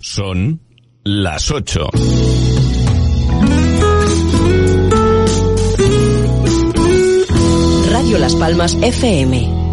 Son las 8. Radio Las Palmas FM.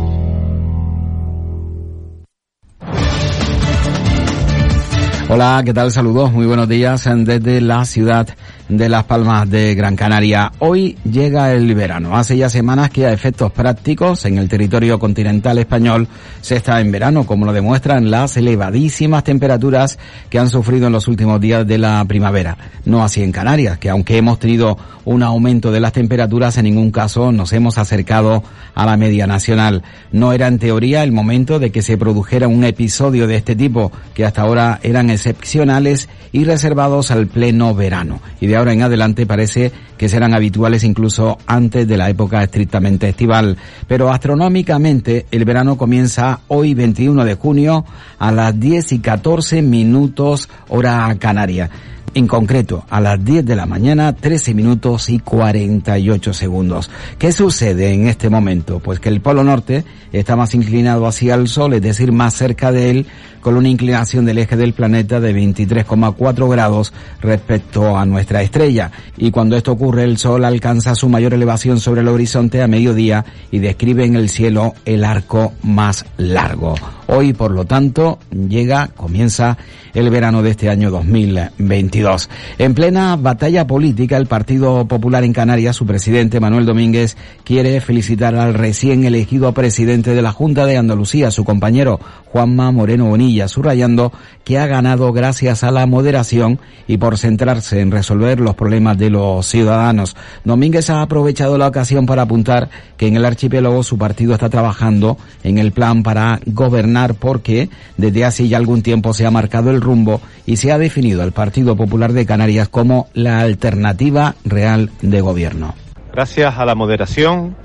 Hola, ¿qué tal? Saludos, muy buenos días desde la ciudad de Las Palmas de Gran Canaria. Hoy llega el verano. Hace ya semanas que a efectos prácticos en el territorio continental español se está en verano, como lo demuestran las elevadísimas temperaturas que han sufrido en los últimos días de la primavera. No así en Canarias, que aunque hemos tenido un aumento de las temperaturas, en ningún caso nos hemos acercado a la media nacional. No era en teoría el momento de que se produjera un episodio de este tipo, que hasta ahora eran excepcionales y reservados al pleno verano. Ahora en adelante parece que serán habituales incluso antes de la época estrictamente estival. Pero astronómicamente el verano comienza hoy 21 de junio a las 10 y 14 minutos hora canaria. En concreto, a las 10 de la mañana, 13 minutos y 48 segundos. ¿Qué sucede en este momento? Pues que el Polo Norte está más inclinado hacia el Sol, es decir, más cerca de él, con una inclinación del eje del planeta de 23,4 grados respecto a nuestra estrella. Y cuando esto ocurre, el Sol alcanza su mayor elevación sobre el horizonte a mediodía y describe en el cielo el arco más largo. Hoy, por lo tanto, llega, comienza el verano de este año 2022. En plena batalla política, el Partido Popular en Canarias, su presidente Manuel Domínguez, quiere felicitar al recién elegido presidente de la Junta de Andalucía, su compañero Juanma Moreno Bonilla, subrayando que ha ganado gracias a la moderación y por centrarse en resolver los problemas de los ciudadanos. Domínguez ha aprovechado la ocasión para apuntar que en el archipiélago su partido está trabajando en el plan para gobernar porque desde hace ya algún tiempo se ha marcado el rumbo y se ha definido al Partido Popular de Canarias como la alternativa real de gobierno. Gracias a la moderación,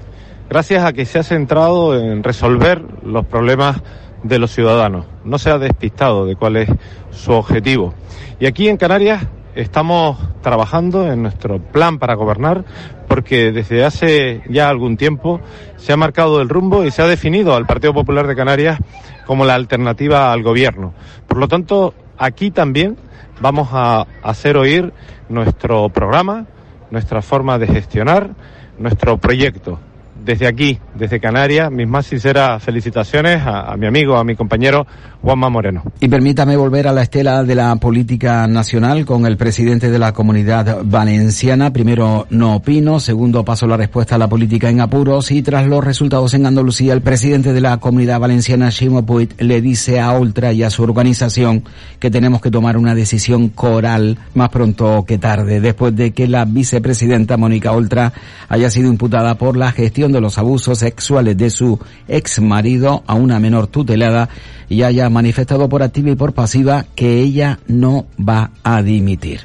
gracias a que se ha centrado en resolver los problemas de los ciudadanos. No se ha despistado de cuál es su objetivo. Y aquí en Canarias estamos trabajando en nuestro plan para gobernar porque desde hace ya algún tiempo se ha marcado el rumbo y se ha definido al Partido Popular de Canarias como la alternativa al gobierno. Por lo tanto, aquí también vamos a hacer oír nuestro programa, nuestra forma de gestionar, nuestro proyecto desde aquí, desde Canarias, mis más sinceras felicitaciones a, mi amigo, a mi compañero Juanma Moreno. Y permítame volver a la estela de la política nacional con el presidente de la comunidad valenciana. Primero, no opino. Segundo, paso la respuesta a la política en apuros. Y tras los resultados en Andalucía, el presidente de la comunidad valenciana, Shimo Puig, le dice a Ultra y a su organización que tenemos que tomar una decisión coral más pronto que tarde, después de que la vicepresidenta Mónica Ultra haya sido imputada por la gestión de los abusos sexuales de su ex marido a una menor tutelada y haya manifestado por activa y por pasiva que ella no va a dimitir.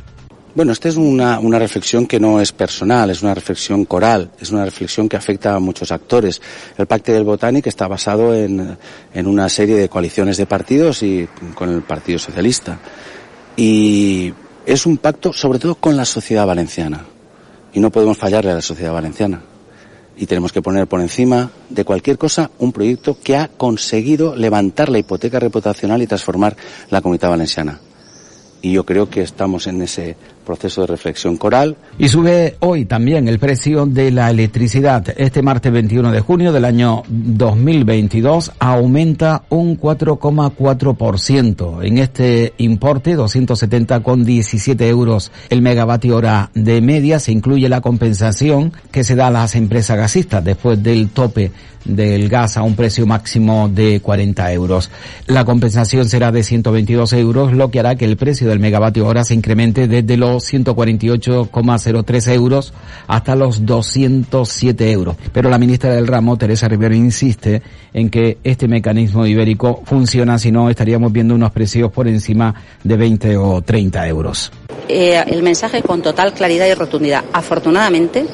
Bueno, esta es una, una, reflexión que no es personal, es una reflexión coral, es una reflexión que afecta a muchos actores. El Pacto del Botánico está basado en, en una serie de coaliciones de partidos y con el Partido Socialista. Y es un pacto sobre todo con la sociedad valenciana. Y no podemos fallarle a la sociedad valenciana y tenemos que poner por encima de cualquier cosa un proyecto que ha conseguido levantar la hipoteca reputacional y transformar la comunidad valenciana. Y yo creo que estamos en ese proceso de reflexión coral. Y sube hoy también el precio de la electricidad. Este martes 21 de junio del año 2022 aumenta un 4,4%. En este importe, 270,17 euros el megavatio hora de media, se incluye la compensación que se da a las empresas gasistas después del tope del gas a un precio máximo de 40 euros. La compensación será de 122 euros, lo que hará que el precio del megavatio hora se incremente desde los 148,03 euros hasta los 207 euros. Pero la ministra del ramo, Teresa Rivero, insiste en que este mecanismo ibérico funciona, si no estaríamos viendo unos precios por encima de 20 o 30 euros. Eh, el mensaje con total claridad y rotundidad. Afortunadamente,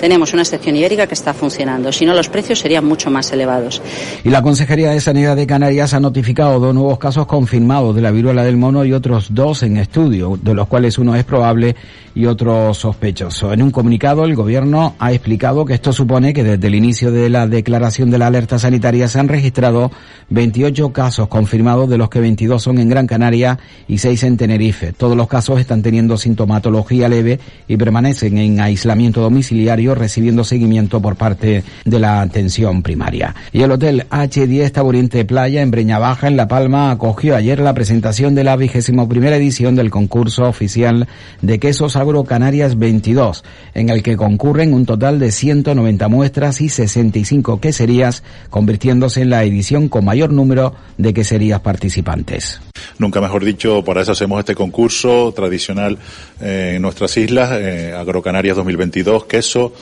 tenemos una sección ibérica que está funcionando. Si no, los precios serían mucho más elevados. Y la Consejería de Sanidad de Canarias ha notificado dos nuevos casos confirmados de la viruela del mono y otros dos en estudio, de los cuales uno es probable y otro sospechoso. En un comunicado, el Gobierno ha explicado que esto supone que desde el inicio de la declaración de la alerta sanitaria se han registrado 28 casos confirmados, de los que 22 son en Gran Canaria y 6 en Tenerife. Todos los casos están teniendo sintomatología leve y permanecen en aislamiento domiciliario, recibiendo seguimiento por parte de la atención primaria. Y el Hotel H10 Taburiente Playa en Breña Baja, en La Palma, acogió ayer la presentación de la vigésimo primera edición del concurso oficial de quesos Canarias 22, en el que concurren un total de 190 muestras y 65 queserías, convirtiéndose en la edición con mayor número de queserías participantes. Nunca mejor dicho, para eso hacemos este concurso tradicional eh, en nuestras islas, eh, Agrocanarias 2022, queso,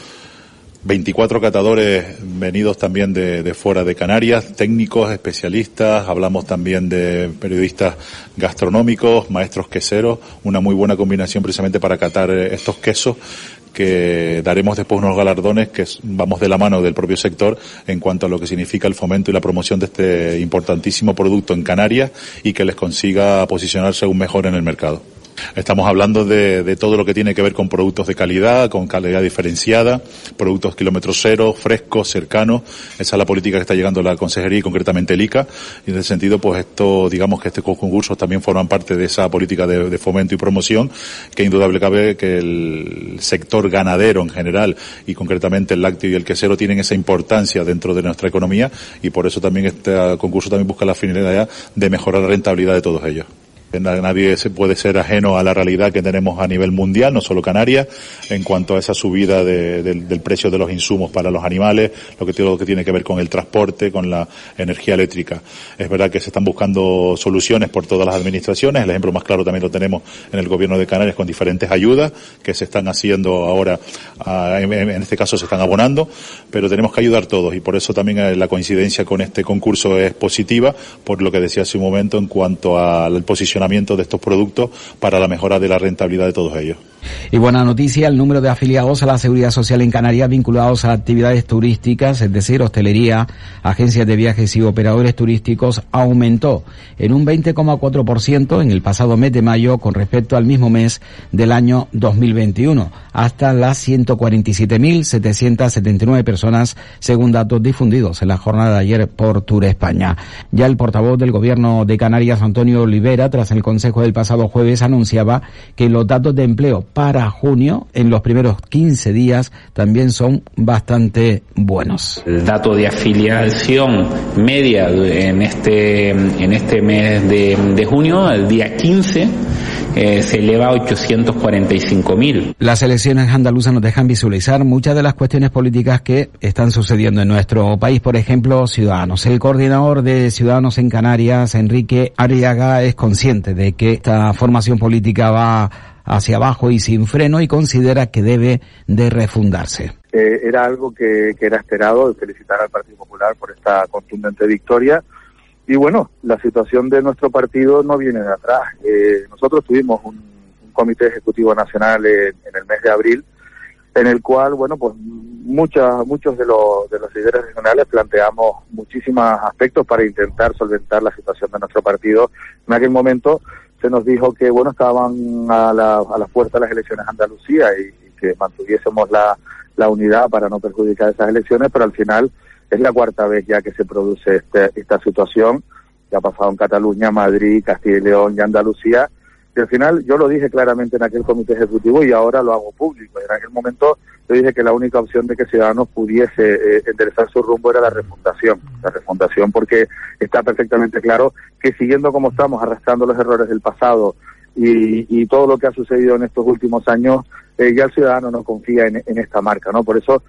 24 catadores venidos también de, fuera de Canarias, técnicos, especialistas, hablamos también de periodistas gastronómicos, maestros queseros, una muy buena combinación precisamente para catar eh, estos quesos que daremos después unos galardones que vamos de la mano del propio sector en cuanto a lo que significa el fomento y la promoción de este importantísimo producto en Canarias y que les consiga posicionarse aún mejor en el mercado. Estamos hablando de, de, todo lo que tiene que ver con productos de calidad, con calidad diferenciada, productos kilómetros cero, frescos, cercanos. Esa es la política que está llegando la Consejería y concretamente el ICA. Y en ese sentido, pues esto, digamos que estos concursos también forman parte de esa política de, de fomento y promoción, que indudable cabe que el sector ganadero en general y concretamente el lácteo y el quesero tienen esa importancia dentro de nuestra economía y por eso también este concurso también busca la finalidad de mejorar la rentabilidad de todos ellos. Nadie puede ser ajeno a la realidad que tenemos a nivel mundial, no solo Canarias, en cuanto a esa subida de, de, del precio de los insumos para los animales, lo que, lo que tiene que ver con el transporte, con la energía eléctrica. Es verdad que se están buscando soluciones por todas las administraciones. El ejemplo más claro también lo tenemos en el gobierno de Canarias con diferentes ayudas que se están haciendo ahora, en este caso se están abonando, pero tenemos que ayudar todos y por eso también eh, la coincidencia con este concurso es positiva, por lo que decía hace un momento en cuanto al posicionamiento de estos productos para la mejora de la rentabilidad de todos ellos. Y buena noticia, el número de afiliados a la Seguridad Social en Canarias vinculados a actividades turísticas, es decir, hostelería, agencias de viajes y operadores turísticos, aumentó en un 20,4% en el pasado mes de mayo con respecto al mismo mes del año 2021, hasta las 147.779 personas, según datos difundidos en la jornada de ayer por Tour España. Ya el portavoz del Gobierno de Canarias, Antonio Olivera, tras el Consejo del pasado jueves, anunciaba que los datos de empleo para junio, en los primeros 15 días, también son bastante buenos. El dato de afiliación media en este, en este mes de, de junio, el día 15, eh, se eleva a 845.000. Las elecciones andaluzas nos dejan visualizar muchas de las cuestiones políticas que están sucediendo en nuestro país. Por ejemplo, Ciudadanos. El coordinador de Ciudadanos en Canarias, Enrique Ariaga, es consciente de que esta formación política va hacia abajo y sin freno y considera que debe de refundarse. Eh, era algo que, que, era esperado, felicitar al Partido Popular por esta contundente victoria. Y bueno, la situación de nuestro partido no viene de atrás. Eh, nosotros tuvimos un, comité ejecutivo nacional en, en, el mes de abril, en el cual, bueno, pues muchas, muchos de los, de los líderes regionales planteamos muchísimos aspectos para intentar solventar la situación de nuestro partido. En aquel momento se nos dijo que bueno estaban a la, a la puerta de las elecciones Andalucía y, y que mantuviésemos la, la, unidad para no perjudicar esas elecciones, pero al final es la cuarta vez ya que se produce este, esta situación, ya ha pasado en Cataluña, Madrid, Castilla y León y Andalucía, y al final yo lo dije claramente en aquel comité ejecutivo y ahora lo hago público. En aquel momento yo dije que la única opción de que Ciudadanos pudiese eh, enderezar su rumbo era la refundación. La refundación porque está perfectamente claro que siguiendo como estamos, arrastrando los errores del pasado y, todo lo que ha sucedido en estos últimos años, eh, ya el ciudadano no confía en, en esta marca, ¿no? Por eso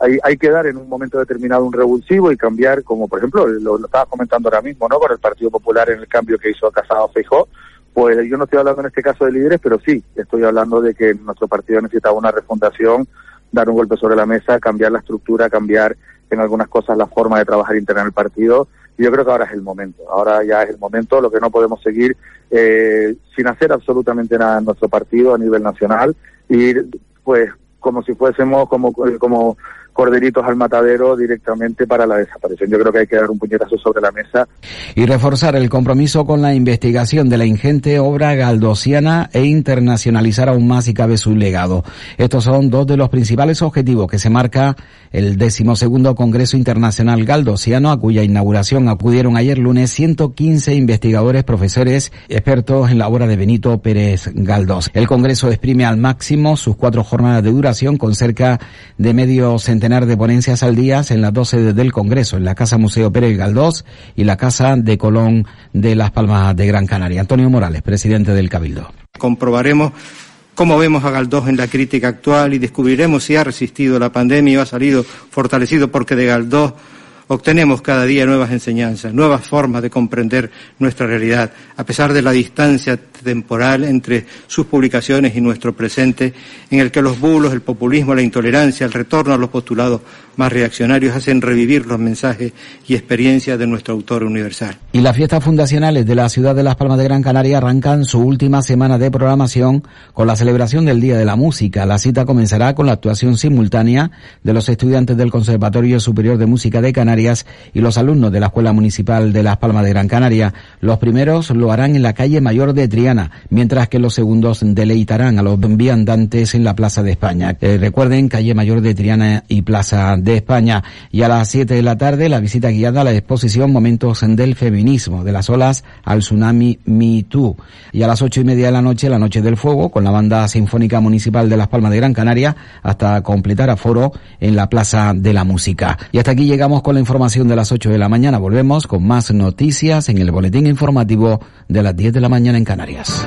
hay, hay, que dar en un momento determinado un revulsivo y cambiar, como por ejemplo, lo, lo estaba comentando ahora mismo, ¿no? Con el Partido Popular en el cambio que hizo Casado Feijó, pues yo no estoy hablando en este caso de líderes, pero sí, estoy hablando de que nuestro partido necesitaba una refundación, dar un golpe sobre la mesa, cambiar la estructura, cambiar en algunas cosas la forma de trabajar interna en el partido. Y yo creo que ahora es el momento, ahora ya es el momento, lo que no podemos seguir eh, sin hacer absolutamente nada en nuestro partido a nivel nacional, ir pues como si fuésemos como, como corderitos al matadero directamente para la desaparición. Yo creo que hay que dar un puñetazo sobre la mesa. Y reforzar el compromiso con la investigación de la ingente obra galdosiana e internacionalizar aún más y cabe su legado. Estos son dos de los principales objetivos que se marca el decimosegundo Congreso Internacional Galdosiano, a cuya inauguración acudieron ayer lunes 115 investigadores, profesores, expertos en la obra de Benito Pérez Galdós. El Congreso exprime al máximo sus cuatro jornadas de duración con cerca de medio centenar de ponencias al día en las dos sedes del Congreso, en la Casa Museo Pérez Galdós y la Casa de Colón de Las Palmas de Gran Canaria. Antonio Morales, presidente del Cabildo. Comprobaremos cómo vemos a Galdós en la crítica actual y descubriremos si ha resistido la pandemia o ha salido fortalecido porque de Galdós obtenemos cada día nuevas enseñanzas, nuevas formas de comprender nuestra realidad, a pesar de la distancia temporal entre sus publicaciones y nuestro presente, en el que los bulos, el populismo, la intolerancia, el retorno a los postulados más reaccionarios hacen revivir los mensajes y experiencias de nuestro autor universal. Y las fiestas fundacionales de la ciudad de Las Palmas de Gran Canaria arrancan su última semana de programación con la celebración del Día de la Música. La cita comenzará con la actuación simultánea de los estudiantes del Conservatorio Superior de Música de Canarias y los alumnos de la Escuela Municipal de Las Palmas de Gran Canaria. Los primeros lo harán en la calle Mayor de Triana, mientras que los segundos deleitarán a los viandantes en la Plaza de España. Eh, recuerden, calle Mayor de Triana y Plaza de España. Y a las 7 de la tarde, la visita guiada a la exposición Momentos del Feminismo, de las olas al tsunami Me Too. Y a las ocho y media de la noche, la Noche del Fuego, con la Banda Sinfónica Municipal de Las Palmas de Gran Canaria, hasta completar aforo en la Plaza de la Música. Y hasta aquí llegamos con la información de las 8 de la mañana. Volvemos con más noticias en el boletín informativo de las 10 de la mañana en Canarias.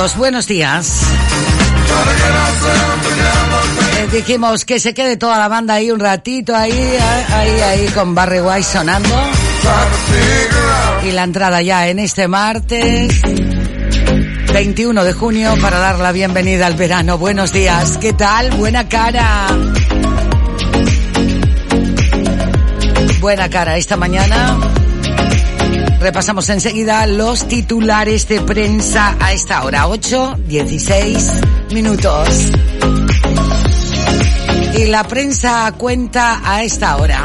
Buenos días. Eh, dijimos que se quede toda la banda ahí un ratito, ahí, ahí, ahí, con Barry White sonando. Y la entrada ya en este martes 21 de junio para dar la bienvenida al verano. Buenos días, ¿qué tal? Buena cara. Buena cara esta mañana. Repasamos enseguida los titulares de prensa a esta hora, 8, 16 minutos. Y la prensa cuenta a esta hora.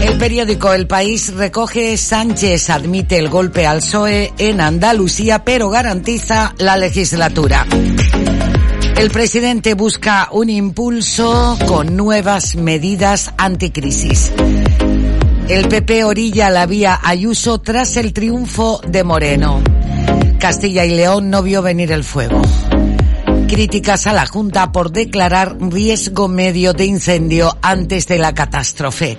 El periódico El País recoge Sánchez admite el golpe al PSOE en Andalucía, pero garantiza la legislatura. El presidente busca un impulso con nuevas medidas anticrisis. El PP orilla la vía Ayuso tras el triunfo de Moreno. Castilla y León no vio venir el fuego. Críticas a la Junta por declarar riesgo medio de incendio antes de la catástrofe.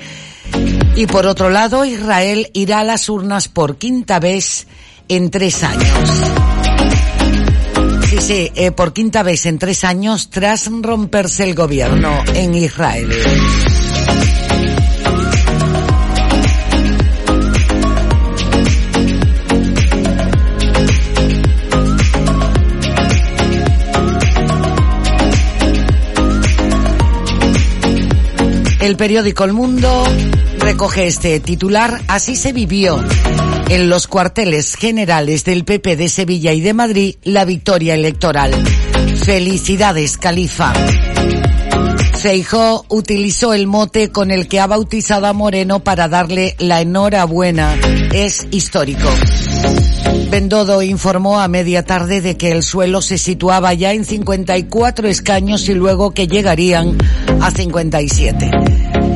Y por otro lado, Israel irá a las urnas por quinta vez en tres años. Sí, sí, eh, por quinta vez en tres años tras romperse el gobierno en Israel. El periódico El Mundo recoge este titular. Así se vivió en los cuarteles generales del PP de Sevilla y de Madrid la victoria electoral. Felicidades, Califa. Feijó utilizó el mote con el que ha bautizado a Moreno para darle la enhorabuena. Es histórico. Bendodo informó a media tarde de que el suelo se situaba ya en 54 escaños y luego que llegarían a 57.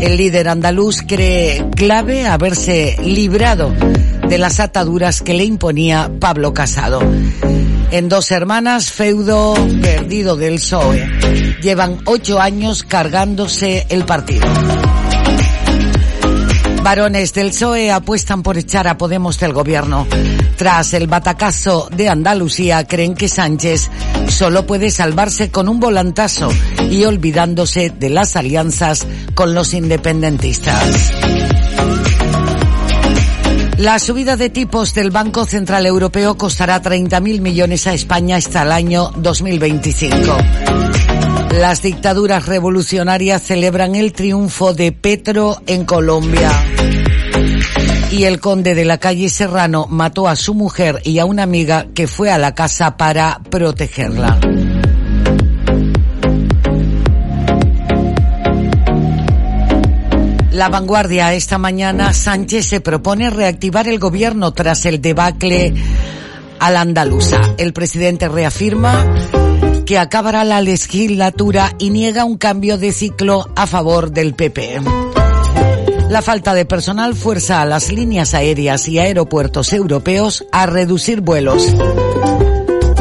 El líder andaluz cree clave haberse librado de las ataduras que le imponía Pablo Casado. En dos hermanas, feudo perdido del PSOE. Llevan ocho años cargándose el partido. Varones del PSOE apuestan por echar a Podemos del gobierno. Tras el batacazo de Andalucía, creen que Sánchez solo puede salvarse con un volantazo y olvidándose de las alianzas con los independentistas. La subida de tipos del Banco Central Europeo costará 30.000 millones a España hasta el año 2025. Las dictaduras revolucionarias celebran el triunfo de Petro en Colombia. Y el conde de la calle Serrano mató a su mujer y a una amiga que fue a la casa para protegerla. La vanguardia esta mañana, Sánchez se propone reactivar el gobierno tras el debacle al andaluza. El presidente reafirma que acabará la legislatura y niega un cambio de ciclo a favor del PP. La falta de personal fuerza a las líneas aéreas y aeropuertos europeos a reducir vuelos.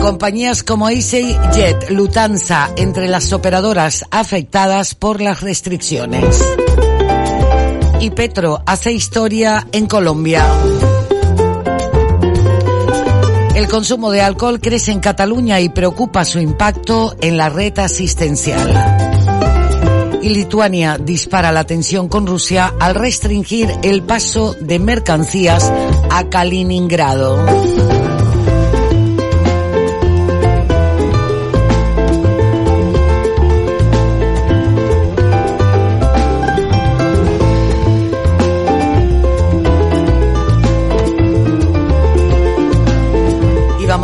Compañías como EasyJet, Lufthansa, entre las operadoras afectadas por las restricciones. Y Petro hace historia en Colombia. El consumo de alcohol crece en Cataluña y preocupa su impacto en la red asistencial. Y Lituania dispara la tensión con Rusia al restringir el paso de mercancías a Kaliningrado.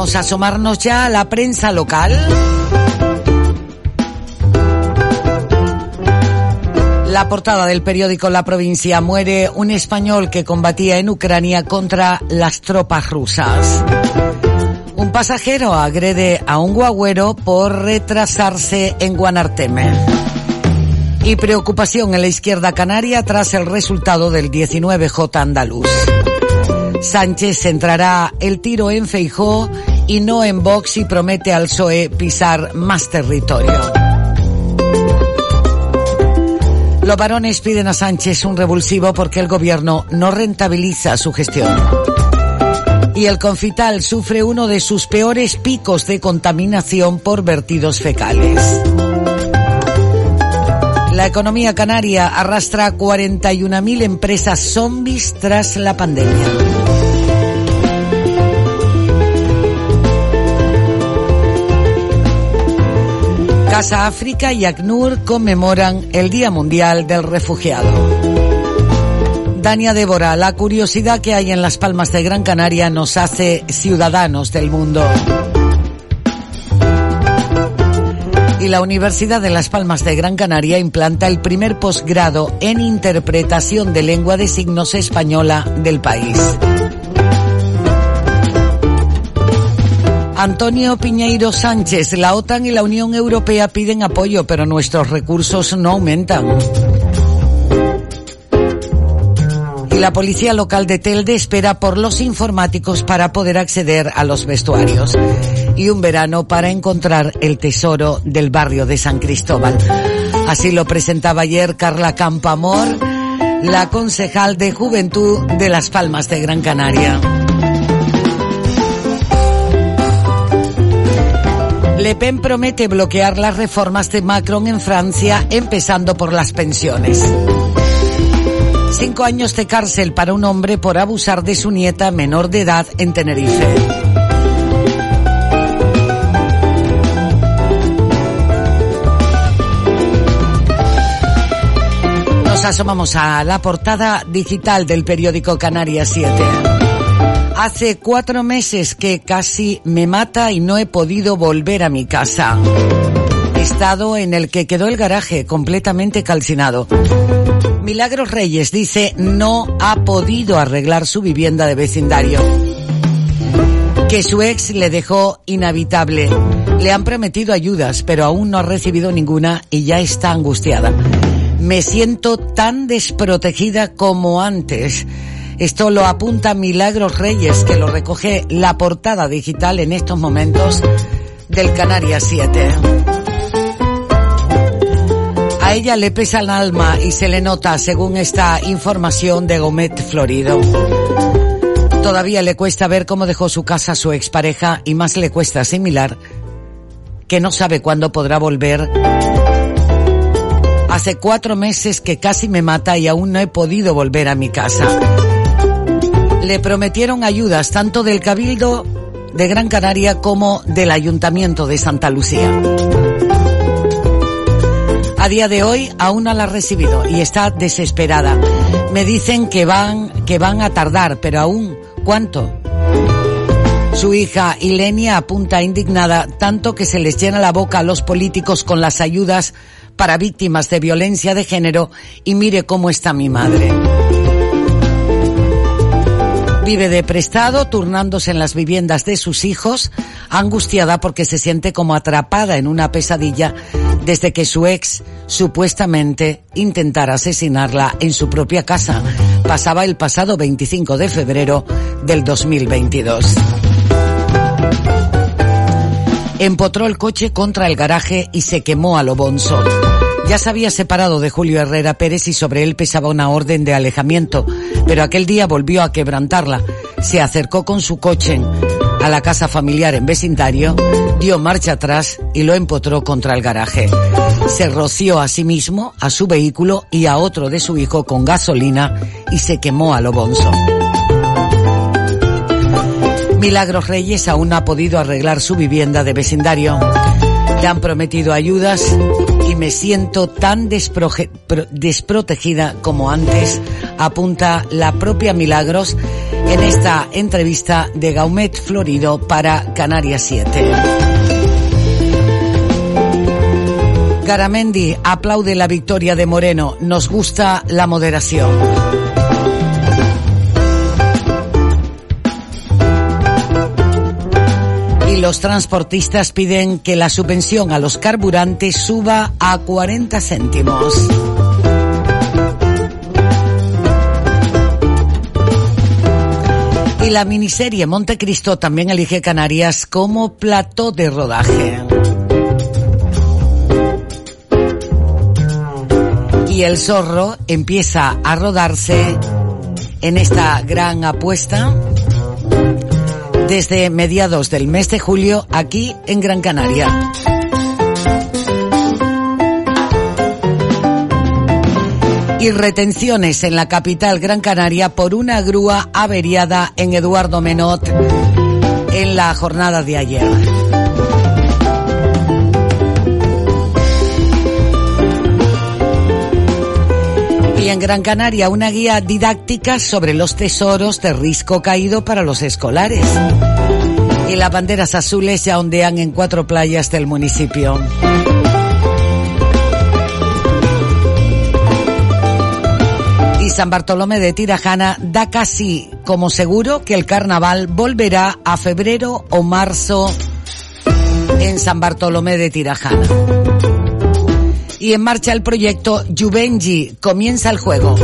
A asomarnos ya a la prensa local. La portada del periódico La Provincia muere un español que combatía en Ucrania contra las tropas rusas. Un pasajero agrede a un guagüero por retrasarse en Guanarteme. Y preocupación en la izquierda canaria tras el resultado del 19J andaluz. Sánchez centrará el tiro en Feijó y no en Vox y promete al PSOE pisar más territorio. Los varones piden a Sánchez un revulsivo porque el gobierno no rentabiliza su gestión. Y el Confital sufre uno de sus peores picos de contaminación por vertidos fecales. La economía canaria arrastra 41.000 empresas zombies tras la pandemia. Casa África y ACNUR conmemoran el Día Mundial del Refugiado. Dania Débora, la curiosidad que hay en las Palmas de Gran Canaria nos hace ciudadanos del mundo. Y la Universidad de Las Palmas de Gran Canaria implanta el primer posgrado en interpretación de lengua de signos española del país. Antonio Piñeiro Sánchez, la OTAN y la Unión Europea piden apoyo, pero nuestros recursos no aumentan. Y la policía local de Telde espera por los informáticos para poder acceder a los vestuarios. Y un verano para encontrar el tesoro del barrio de San Cristóbal. Así lo presentaba ayer Carla Campamor, la concejal de Juventud de Las Palmas de Gran Canaria. Le Pen promete bloquear las reformas de Macron en Francia, empezando por las pensiones. Cinco años de cárcel para un hombre por abusar de su nieta menor de edad en Tenerife. Nos asomamos a la portada digital del periódico Canarias 7. Hace cuatro meses que casi me mata y no he podido volver a mi casa. Estado en el que quedó el garaje completamente calcinado. Milagros Reyes dice no ha podido arreglar su vivienda de vecindario. Que su ex le dejó inhabitable. Le han prometido ayudas, pero aún no ha recibido ninguna y ya está angustiada. Me siento tan desprotegida como antes. Esto lo apunta Milagros Reyes, que lo recoge la portada digital en estos momentos del Canarias 7. A ella le pesa el alma y se le nota según esta información de Gomet Florido. Todavía le cuesta ver cómo dejó su casa a su expareja y más le cuesta asimilar que no sabe cuándo podrá volver. Hace cuatro meses que casi me mata y aún no he podido volver a mi casa. Le prometieron ayudas tanto del Cabildo de Gran Canaria como del Ayuntamiento de Santa Lucía. A día de hoy aún no la ha recibido y está desesperada. Me dicen que van, que van a tardar, pero aún, ¿cuánto? Su hija Ilenia apunta indignada tanto que se les llena la boca a los políticos con las ayudas para víctimas de violencia de género y mire cómo está mi madre. Vive de prestado, turnándose en las viviendas de sus hijos, angustiada porque se siente como atrapada en una pesadilla desde que su ex supuestamente intentara asesinarla en su propia casa. Pasaba el pasado 25 de febrero del 2022. Empotró el coche contra el garaje y se quemó a lo bonzo. Ya se había separado de Julio Herrera Pérez y sobre él pesaba una orden de alejamiento, pero aquel día volvió a quebrantarla. Se acercó con su coche a la casa familiar en vecindario, dio marcha atrás y lo empotró contra el garaje. Se roció a sí mismo, a su vehículo y a otro de su hijo con gasolina y se quemó a lo bonzo. Milagros Reyes aún no ha podido arreglar su vivienda de vecindario. Le han prometido ayudas me siento tan desprotegida como antes, apunta la propia Milagros en esta entrevista de Gaumet Florido para Canarias 7. Garamendi aplaude la victoria de Moreno. Nos gusta la moderación. Los transportistas piden que la subvención a los carburantes suba a 40 céntimos. Y la miniserie Montecristo también elige Canarias como plató de rodaje. Y el zorro empieza a rodarse en esta gran apuesta desde mediados del mes de julio aquí en Gran Canaria. y retenciones en la capital Gran Canaria por una grúa averiada en Eduardo Menot en la jornada de ayer. En Gran Canaria una guía didáctica sobre los tesoros de risco caído para los escolares. Y las banderas azules ya ondean en cuatro playas del municipio. y San Bartolomé de Tirajana da casi como seguro que el carnaval volverá a febrero o marzo en San Bartolomé de Tirajana. Y en marcha el proyecto Juvenji, comienza el juego.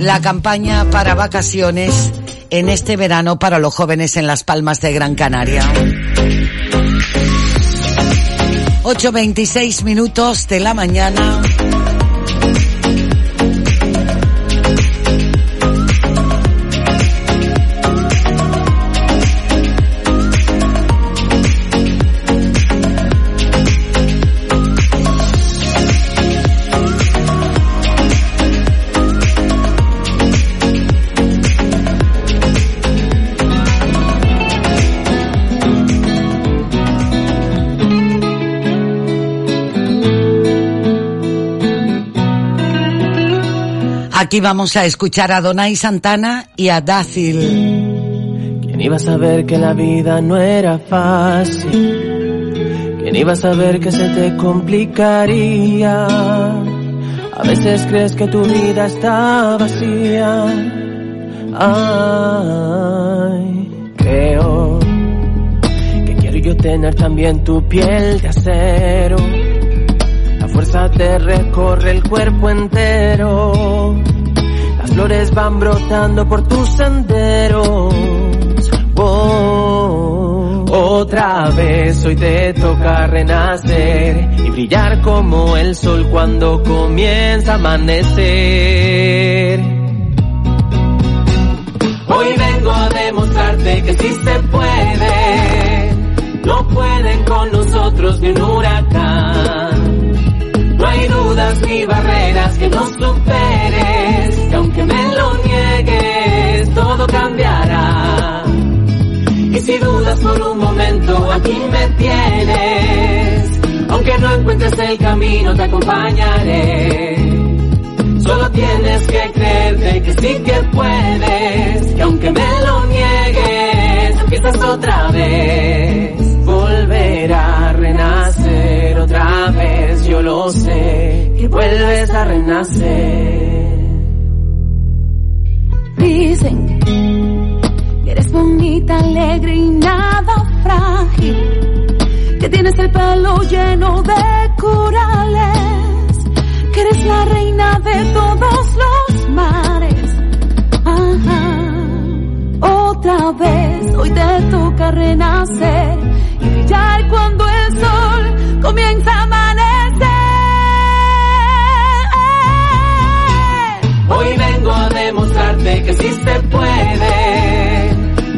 La campaña para vacaciones en este verano para los jóvenes en Las Palmas de Gran Canaria. 8.26 minutos de la mañana. Aquí vamos a escuchar a Donay Santana y a Dácil. ¿Quién iba a saber que la vida no era fácil? ¿Quién iba a saber que se te complicaría? A veces crees que tu vida está vacía. Ay, creo que quiero yo tener también tu piel de acero. La fuerza te recorre el cuerpo entero flores van brotando por tus senderos. Oh, otra vez hoy te toca renacer y brillar como el sol cuando comienza a amanecer. Hoy vengo a demostrarte que sí se puede. No pueden con nosotros ni un huracán. No hay dudas ni barreras que nos superes, niegues, todo cambiará. Y si dudas por un momento, aquí me tienes. Aunque no encuentres el camino, te acompañaré. Solo tienes que creerte que sí que puedes, que aunque me lo niegues, empiezas otra vez, volverá a renacer otra vez, yo lo sé, que vuelves a renacer. Dicen que eres bonita, alegre y nada frágil, que tienes el pelo lleno de corales, que eres la reina de todos los mares. Ajá. Otra vez hoy te toca renacer y brillar cuando el sol comienza a amanecer. Se puede.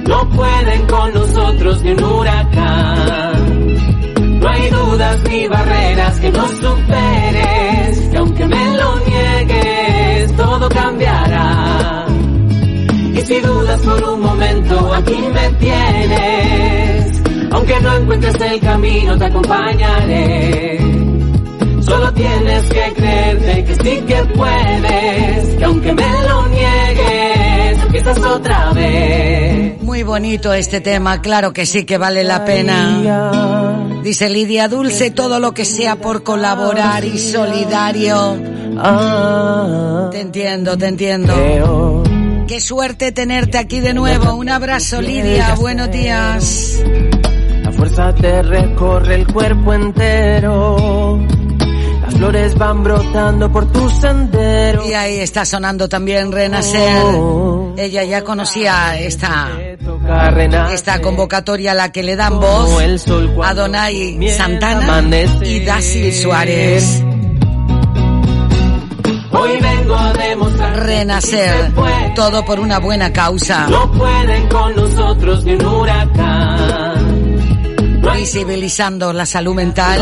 No pueden con nosotros ni un huracán. No hay dudas ni barreras que nos superes. Que aunque me lo niegues, todo cambiará. Y si dudas por un momento, aquí me tienes. Aunque no encuentres el camino, te acompañaré. Solo tienes que creerte que sí que puedes, que aunque me lo niegues, empiezas otra vez. Muy bonito este tema, claro que sí que vale la pena. Dice Lidia Dulce, todo lo que sea por colaborar y solidario. Te entiendo, te entiendo. Qué suerte tenerte aquí de nuevo. Un abrazo, Lidia. Buenos días. La fuerza te recorre el cuerpo entero. Flores van brotando por tu sendero. Y ahí está sonando también Renacer. Ella ya conocía esta, esta convocatoria a la que le dan voz a Donay Santana y Dasil Suárez. Hoy vengo a demostrar Renacer, todo por una buena causa. no pueden con nosotros ni un huracán. Visibilizando la salud mental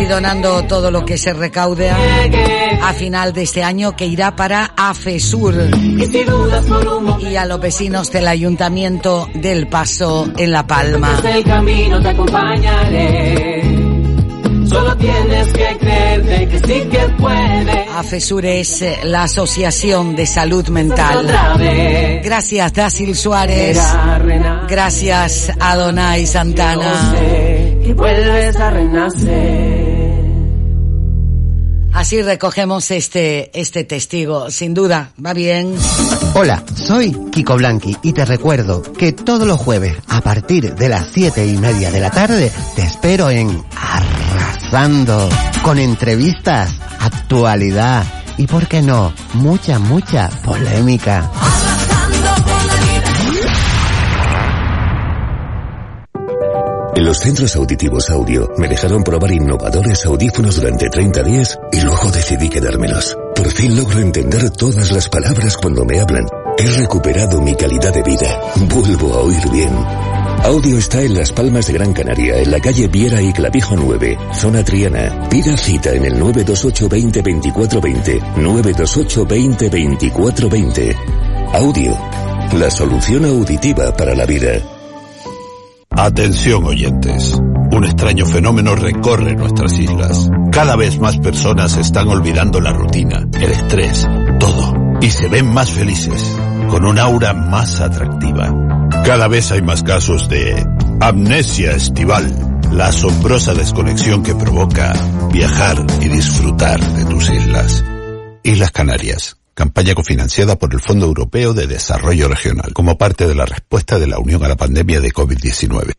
y donando todo lo que se recaude a final de este año que irá para AFESUR Y a los vecinos del Ayuntamiento del Paso en La Palma. Solo tienes que creerte que sí que puedes. AFESUR es eh, la Asociación de Salud Mental. Gracias, Dácil Suárez. Gracias, Adonai Santana. Sé que vuelves a renacer. Así recogemos este, este testigo. Sin duda, va bien. Hola, soy Kiko Blanqui y te recuerdo que todos los jueves a partir de las siete y media de la tarde te espero en Arrasando con entrevistas, actualidad y, por qué no, mucha, mucha polémica. En los centros auditivos audio me dejaron probar innovadores audífonos durante 30 días y luego decidí quedármelos. Por fin logro entender todas las palabras cuando me hablan. He recuperado mi calidad de vida. Vuelvo a oír bien. Audio está en Las Palmas de Gran Canaria, en la calle Viera y Clavijo 9, zona Triana. Pida cita en el 928 20 24 20, 928 20 24 20. Audio, la solución auditiva para la vida. Atención oyentes. Un extraño fenómeno recorre nuestras islas. Cada vez más personas están olvidando la rutina, el estrés, todo. Y se ven más felices, con un aura más atractiva. Cada vez hay más casos de amnesia estival, la asombrosa desconexión que provoca viajar y disfrutar de tus islas. Islas Canarias. Campaña cofinanciada por el Fondo Europeo de Desarrollo Regional, como parte de la respuesta de la Unión a la pandemia de COVID-19.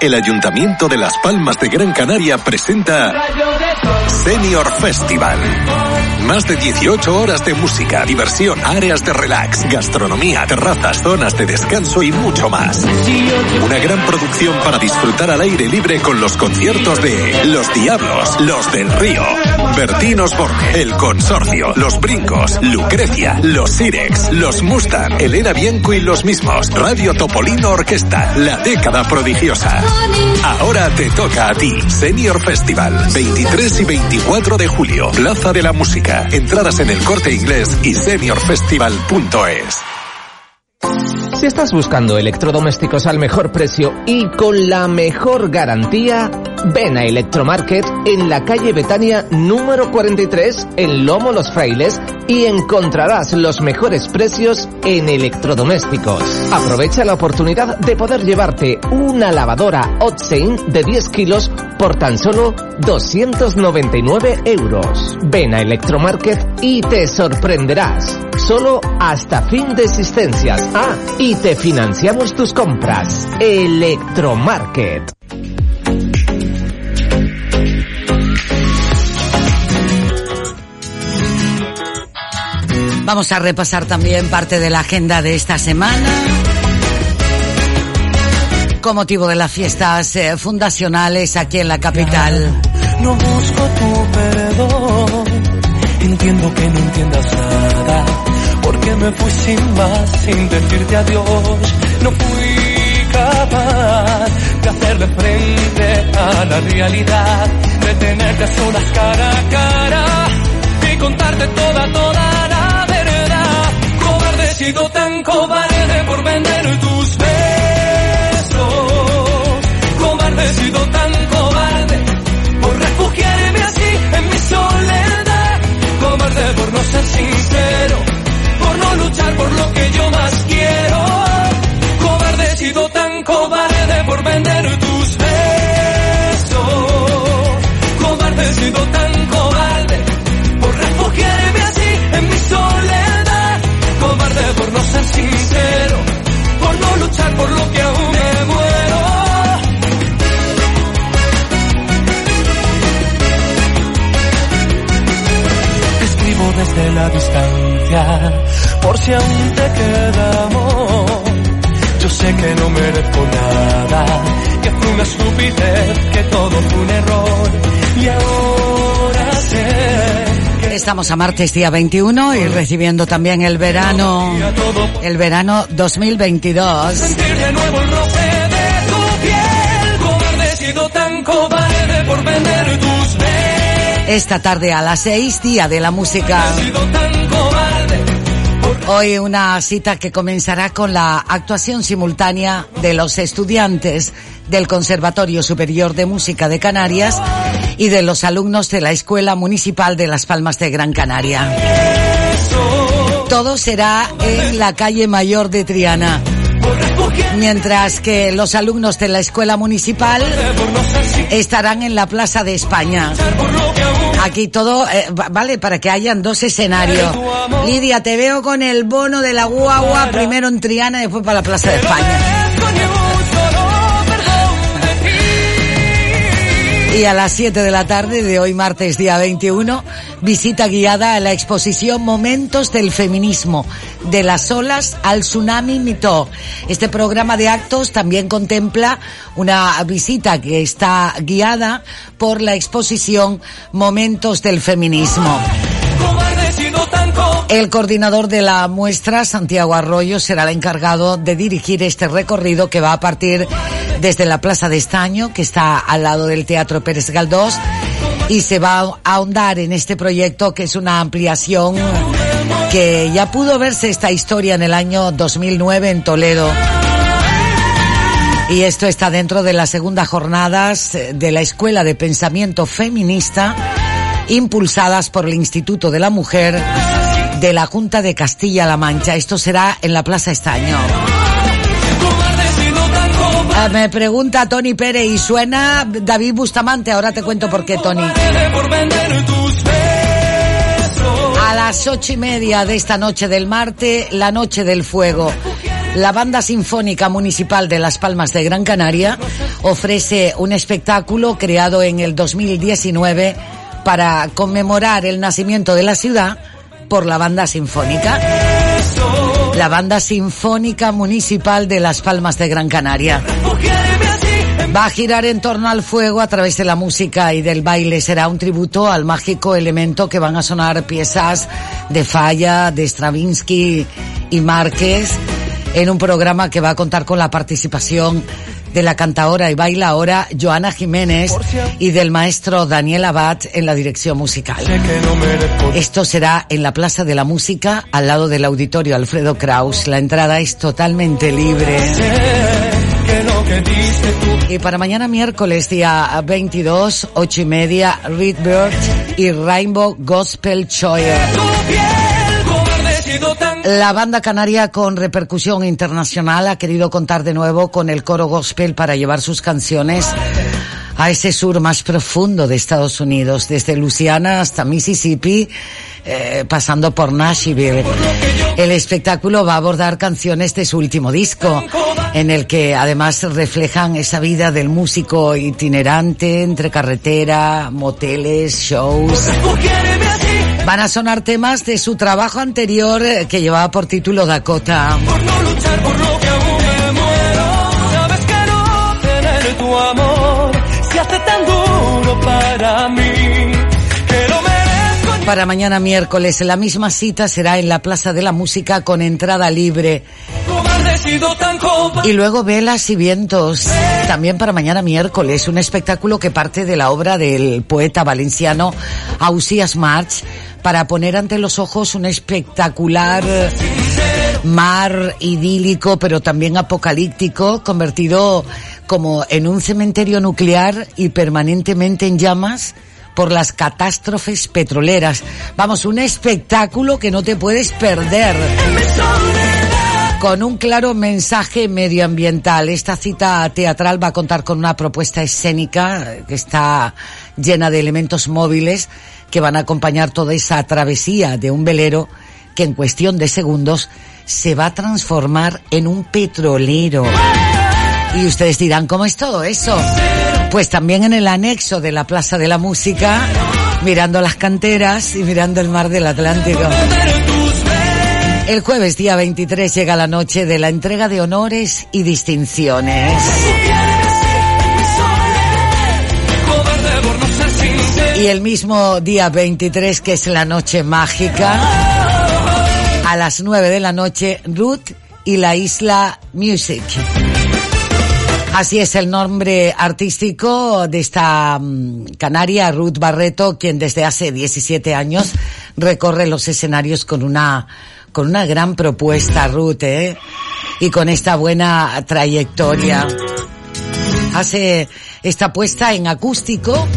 El Ayuntamiento de Las Palmas de Gran Canaria presenta Senior Festival. Más de 18 horas de música, diversión, áreas de relax, gastronomía, terrazas, zonas de descanso y mucho más. Una gran producción para disfrutar al aire libre con los conciertos de Los Diablos, Los del Río, Bertín Osborne, El Consorcio, Los Brincos, Lucrecia, Los Sirex, Los Mustang, Elena Bianco y los mismos, Radio Topolino Orquesta, La Década Prodigiosa. Ahora te toca a ti, Senior Festival, 23 y 24 de julio, Plaza de la Música, entradas en el corte inglés y seniorfestival.es. Si estás buscando electrodomésticos al mejor precio y con la mejor garantía, ven a Electromarket en la calle Betania número 43 en Lomo Los Frailes y encontrarás los mejores precios en electrodomésticos. Aprovecha la oportunidad de poder llevarte una lavadora Otsein de 10 kilos por tan solo 299 euros. Ven a Electromarket y te sorprenderás. Solo hasta fin de existencias. Ah, y te financiamos tus compras. Electromarket. Vamos a repasar también parte de la agenda de esta semana. Con motivo de las fiestas eh, fundacionales aquí en la capital. No busco tu perdón, entiendo que no entiendas nada, porque me fui sin más, sin decirte adiós, no fui capaz de hacerle frente a la realidad, de tenerte a solas cara a cara y contarte toda, toda la sido tan cobarde por vender tus besos, cobarde he sido tan cobarde por refugiarme así en mi soledad. Cobarde por no ser sincero, por no luchar por lo que yo más la distancia, por si aún te queda amor. Yo sé que no merezco nada, que fue una estupidez, que todo fue un error. Y ahora sé Estamos a martes día 21 y recibiendo también el verano, el verano 2022. sentir de nuevo el roce de tu piel. Cobarde, he sido tan cobarde por vender tus. Esta tarde a las 6, día de la música. Hoy una cita que comenzará con la actuación simultánea de los estudiantes del Conservatorio Superior de Música de Canarias y de los alumnos de la Escuela Municipal de Las Palmas de Gran Canaria. Todo será en la calle Mayor de Triana. Mientras que los alumnos de la escuela municipal estarán en la Plaza de España. Aquí todo, eh, va- vale, para que hayan dos escenarios. Lidia, te veo con el bono de la guagua, primero en Triana y después para la Plaza de España. Y a las 7 de la tarde de hoy martes día 21, visita guiada a la exposición Momentos del Feminismo, de las olas al tsunami mito. Este programa de actos también contempla una visita que está guiada por la exposición Momentos del Feminismo. El coordinador de la muestra, Santiago Arroyo, será el encargado de dirigir este recorrido que va a partir desde la Plaza de Estaño, que está al lado del Teatro Pérez Galdós, y se va a ahondar en este proyecto que es una ampliación que ya pudo verse esta historia en el año 2009 en Toledo. Y esto está dentro de las segundas jornadas eh, de la Escuela de Pensamiento Feminista, impulsadas por el Instituto de la Mujer de la Junta de Castilla-La Mancha. Esto será en la Plaza Estaño. Ah, me pregunta Tony Pérez y suena David Bustamante. Ahora te cuento por qué, Tony. A las ocho y media de esta noche del Marte, la Noche del Fuego. La Banda Sinfónica Municipal de Las Palmas de Gran Canaria ofrece un espectáculo creado en el 2019 para conmemorar el nacimiento de la ciudad por la Banda Sinfónica. La Banda Sinfónica Municipal de Las Palmas de Gran Canaria. Va a girar en torno al fuego a través de la música y del baile. Será un tributo al mágico elemento que van a sonar piezas de Falla, de Stravinsky y Márquez en un programa que va a contar con la participación de la cantaora y bailaora Joana Jiménez y del maestro Daniel Abad en la dirección musical. Esto será en la Plaza de la Música, al lado del auditorio Alfredo Kraus. La entrada es totalmente libre. Y para mañana miércoles, día 22, ocho y media, Reed Bird y Rainbow Gospel Choir. La banda canaria con repercusión internacional ha querido contar de nuevo con el coro gospel para llevar sus canciones a ese sur más profundo de Estados Unidos, desde Luisiana hasta Mississippi, eh, pasando por Nashville. El espectáculo va a abordar canciones de su último disco, en el que además reflejan esa vida del músico itinerante entre carretera, moteles, shows. Van a sonar temas de su trabajo anterior eh, que llevaba por título Dakota. por no luchar por lo que aún me muero. Sabes que no tener tu amor se hace tan duro para mí. Que lo merezco. Para mañana miércoles la misma cita será en la Plaza de la Música con entrada libre. Y luego Velas y Vientos, también para mañana miércoles, un espectáculo que parte de la obra del poeta valenciano Ausías March para poner ante los ojos un espectacular eh, mar idílico, pero también apocalíptico, convertido como en un cementerio nuclear y permanentemente en llamas por las catástrofes petroleras. Vamos, un espectáculo que no te puedes perder con un claro mensaje medioambiental. Esta cita teatral va a contar con una propuesta escénica que está llena de elementos móviles que van a acompañar toda esa travesía de un velero que en cuestión de segundos se va a transformar en un petrolero. Y ustedes dirán, ¿cómo es todo eso? Pues también en el anexo de la Plaza de la Música mirando las canteras y mirando el mar del Atlántico. El jueves día 23 llega la noche de la entrega de honores y distinciones. Y el mismo día 23, que es la noche mágica, a las 9 de la noche, Ruth y la Isla Music. Así es el nombre artístico de esta mm, canaria, Ruth Barreto, quien desde hace 17 años recorre los escenarios con una, con una gran propuesta, Ruth, ¿eh? Y con esta buena trayectoria. Hace esta puesta en acústico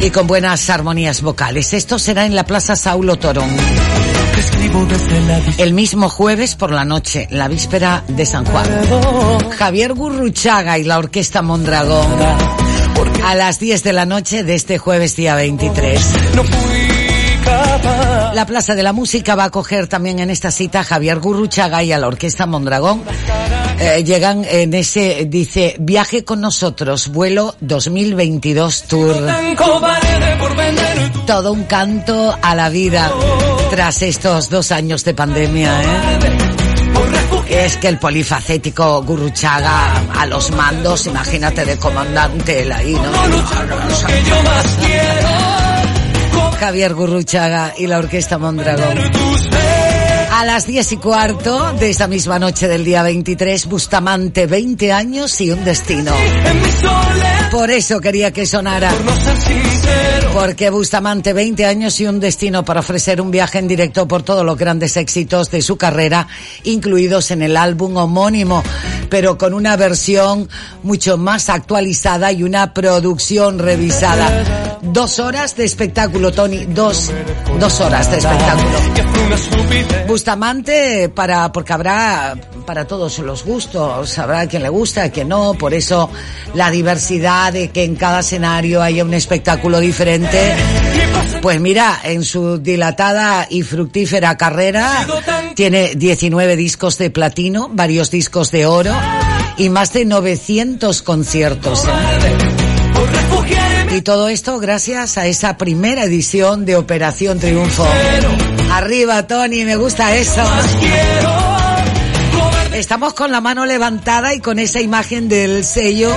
y con buenas armonías vocales. Esto será en la Plaza Saulo Torón. El mismo jueves por la noche, la víspera de San Juan. Javier Gurruchaga y la Orquesta Mondragón. A las 10 de la noche de este jueves día 23. La Plaza de la Música va a acoger también en esta cita a Javier Gurruchaga y a la Orquesta Mondragón. Eh, llegan en ese, dice, viaje con nosotros, vuelo 2022 Tour. Todo un canto a la vida tras estos dos años de pandemia, ¿eh? Es que el polifacético Gurruchaga a los mandos, imagínate de comandante él ahí, ¿no? Javier Gurruchaga y la Orquesta Mondragón. A las diez y cuarto de esta misma noche del día 23, Bustamante, 20 años y un destino. Por eso quería que sonara. Porque Bustamante, 20 años y un destino para ofrecer un viaje en directo por todos los grandes éxitos de su carrera, incluidos en el álbum homónimo, pero con una versión mucho más actualizada y una producción revisada. Dos horas de espectáculo, Tony. Dos, dos horas de espectáculo. Bustamante para, porque habrá para todos los gustos, habrá quien le gusta, quien no, por eso la diversidad de que en cada escenario haya un espectáculo diferente. Pues mira, en su dilatada y fructífera carrera tiene 19 discos de platino, varios discos de oro y más de 900 conciertos. Y todo esto gracias a esa primera edición de Operación Triunfo. Arriba, Tony, me gusta eso. Estamos con la mano levantada y con esa imagen del sello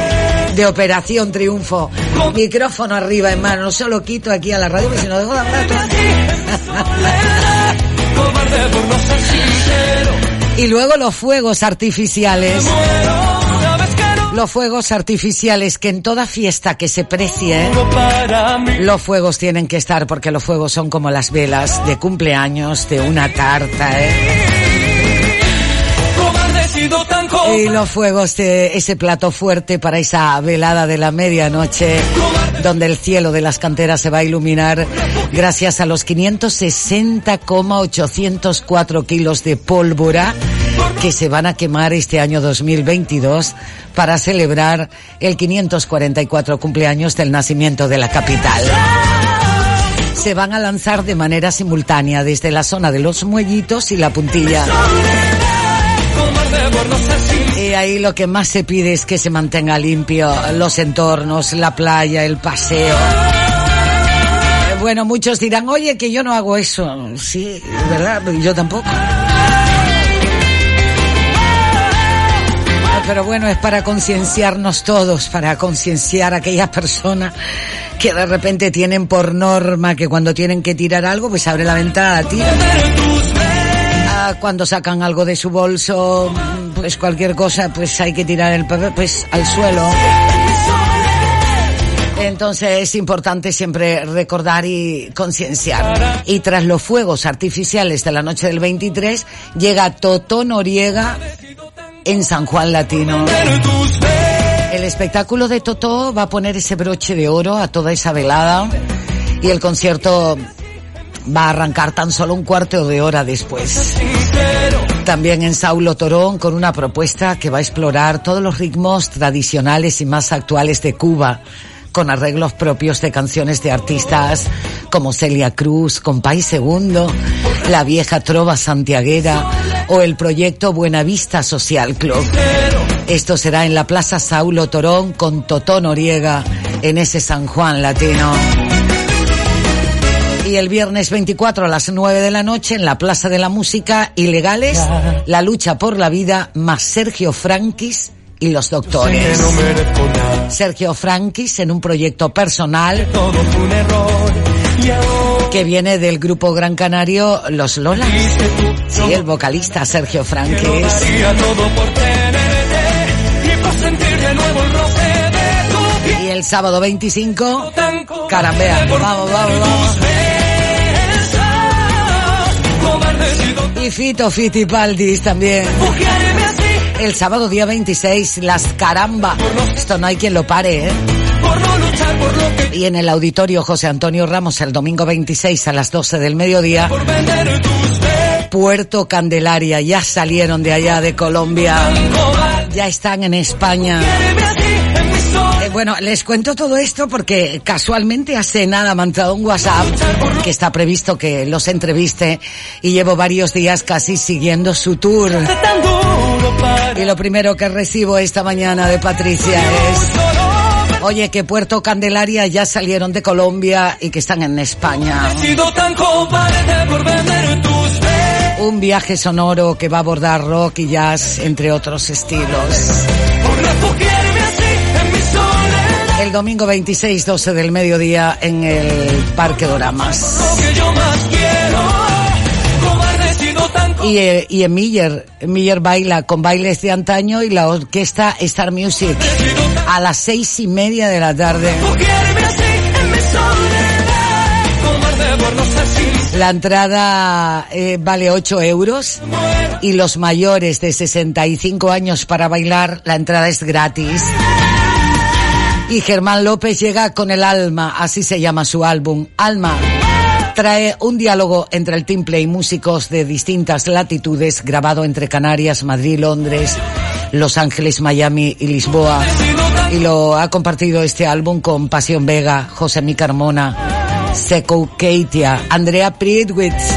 de Operación Triunfo. Micrófono arriba en mano, no se lo quito aquí a la radio, porque si no dejo de hablar Y luego los fuegos artificiales. Los fuegos artificiales que en toda fiesta que se precie, los fuegos tienen que estar porque los fuegos son como las velas de cumpleaños, de una tarta, ¿eh? Y los fuegos de ese plato fuerte para esa velada de la medianoche, donde el cielo de las canteras se va a iluminar gracias a los 560,804 kilos de pólvora que se van a quemar este año 2022 para celebrar el 544 cumpleaños del nacimiento de la capital. Se van a lanzar de manera simultánea desde la zona de los muellitos y la puntilla. Ahí lo que más se pide es que se mantenga limpio los entornos, la playa, el paseo. Eh, bueno, muchos dirán, oye, que yo no hago eso. Sí, ¿verdad? Yo tampoco. Pero bueno, es para concienciarnos todos, para concienciar a aquellas personas que de repente tienen por norma que cuando tienen que tirar algo, pues abre la ventana, tira. Ah, cuando sacan algo de su bolso, pues cualquier cosa, pues hay que tirar el papel, pues al suelo. Entonces es importante siempre recordar y concienciar. Y tras los fuegos artificiales de la noche del 23, llega Totó Noriega en San Juan Latino. El espectáculo de Totó va a poner ese broche de oro a toda esa velada y el concierto va a arrancar tan solo un cuarto de hora después. También en Saulo Torón con una propuesta que va a explorar todos los ritmos tradicionales y más actuales de Cuba con arreglos propios de canciones de artistas como Celia Cruz, Compay Segundo, La Vieja Trova Santiaguera o el proyecto Buenavista Social Club. Esto será en la Plaza Saulo Torón con Totó Noriega en ese San Juan latino. Y el viernes 24 a las 9 de la noche en la Plaza de la Música, Ilegales, la lucha por la vida, más Sergio Frankis y los doctores. Sergio Frankis en un proyecto personal que viene del grupo Gran Canario Los Lolas. Sí, el vocalista Sergio Frankis. Y el sábado 25, carambea, vamos, vamos, vamos. Y Fito Fitipaldis también. El sábado día 26, las caramba. Esto no hay quien lo pare, ¿eh? Y en el auditorio José Antonio Ramos el domingo 26 a las 12 del mediodía. Puerto Candelaria, ya salieron de allá de Colombia. Ya están en España. Eh, bueno, les cuento todo esto porque casualmente hace nada me han entrado un WhatsApp que está previsto que los entreviste y llevo varios días casi siguiendo su tour. Y lo primero que recibo esta mañana de Patricia es, oye, que Puerto Candelaria ya salieron de Colombia y que están en España. Un viaje sonoro que va a abordar rock y jazz, entre otros estilos. El domingo 26, 12 del mediodía en el Parque Doramas. Y, eh, y en Miller, Miller baila con bailes de antaño y la orquesta Star Music a las seis y media de la tarde. La entrada eh, vale 8 euros y los mayores de 65 años para bailar, la entrada es gratis. Y Germán López llega con el alma, así se llama su álbum, Alma. Trae un diálogo entre el timple y músicos de distintas latitudes, grabado entre Canarias, Madrid, Londres, Los Ángeles, Miami y Lisboa. Y lo ha compartido este álbum con Pasión Vega, José Mi Carmona, Seco Keitia, Andrea Priedwitz,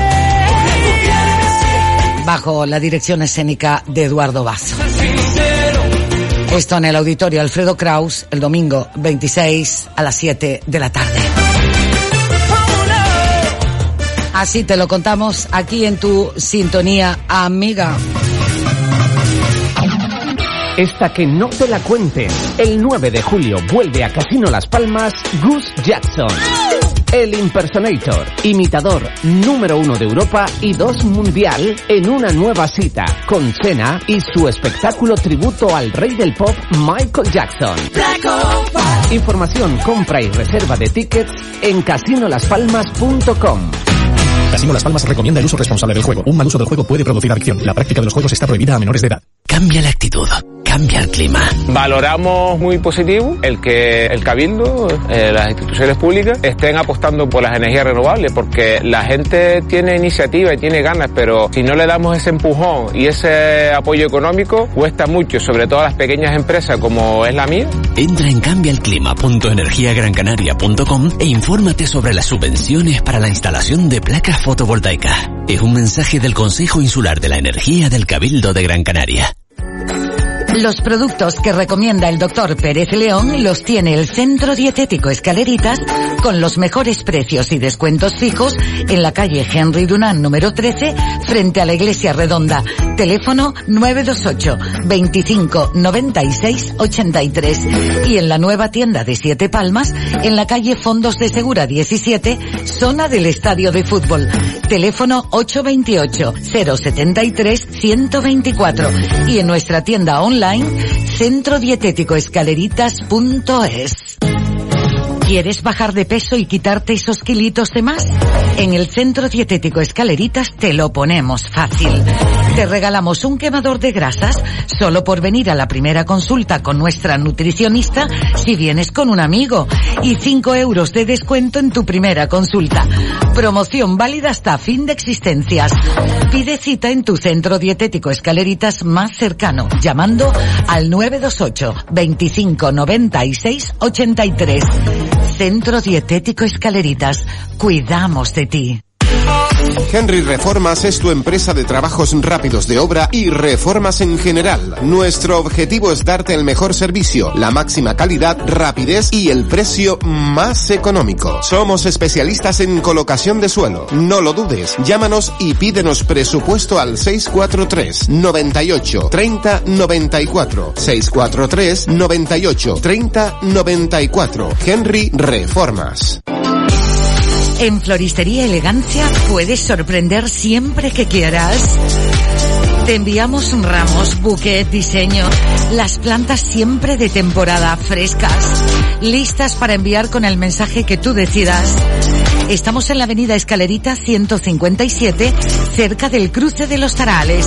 bajo la dirección escénica de Eduardo Basso. Esto en el auditorio Alfredo Kraus el domingo 26 a las 7 de la tarde. Así te lo contamos aquí en tu sintonía amiga. Esta que no te la cuenten. El 9 de julio vuelve a Casino Las Palmas Gus Jackson. El impersonator, imitador número uno de Europa y dos mundial en una nueva cita con Cena y su espectáculo tributo al rey del pop Michael Jackson. Información, compra y reserva de tickets en casinolaspalmas.com. Casino Las Palmas recomienda el uso responsable del juego. Un mal uso del juego puede producir adicción. La práctica de los juegos está prohibida a menores de edad. Cambia la actitud, cambia el clima. Valoramos muy positivo el que el Cabildo, eh, las instituciones públicas, estén apostando por las energías renovables, porque la gente tiene iniciativa y tiene ganas, pero si no le damos ese empujón y ese apoyo económico, cuesta mucho, sobre todo a las pequeñas empresas como es la mía. Entra en cambialclima.energiagrancanaria.com e infórmate sobre las subvenciones para la instalación de placas fotovoltaicas. Es un mensaje del Consejo Insular de la Energía del Cabildo de Gran Canaria. Los productos que recomienda el doctor Pérez León los tiene el Centro Dietético Escaleritas con los mejores precios y descuentos fijos en la calle Henry Dunant número 13 frente a la Iglesia Redonda. Teléfono 928 25 96 83 y en la nueva tienda de Siete Palmas en la calle Fondos de Segura 17 zona del Estadio de Fútbol. Teléfono 828 073 124 y en nuestra tienda online centro dietético escaleritas.es. ¿Quieres bajar de peso y quitarte esos kilitos de más? En el Centro Dietético Escaleritas te lo ponemos fácil. Te regalamos un quemador de grasas solo por venir a la primera consulta con nuestra nutricionista si vienes con un amigo y 5 euros de descuento en tu primera consulta. Promoción válida hasta fin de existencias. Pide cita en tu Centro Dietético Escaleritas más cercano llamando al 928 25 96 83. Centro Dietético Escaleritas. Cuidamos de ti. Henry Reformas es tu empresa de trabajos rápidos de obra y reformas en general. Nuestro objetivo es darte el mejor servicio, la máxima calidad, rapidez y el precio más económico. Somos especialistas en colocación de suelo. No lo dudes, llámanos y pídenos presupuesto al 643 98 30 94 643 98 30 94 Henry Reformas. En Floristería Elegancia puedes sorprender siempre que quieras. Te enviamos ramos, buquet, diseño, las plantas siempre de temporada, frescas, listas para enviar con el mensaje que tú decidas. Estamos en la avenida Escalerita 157, cerca del cruce de los Tarales.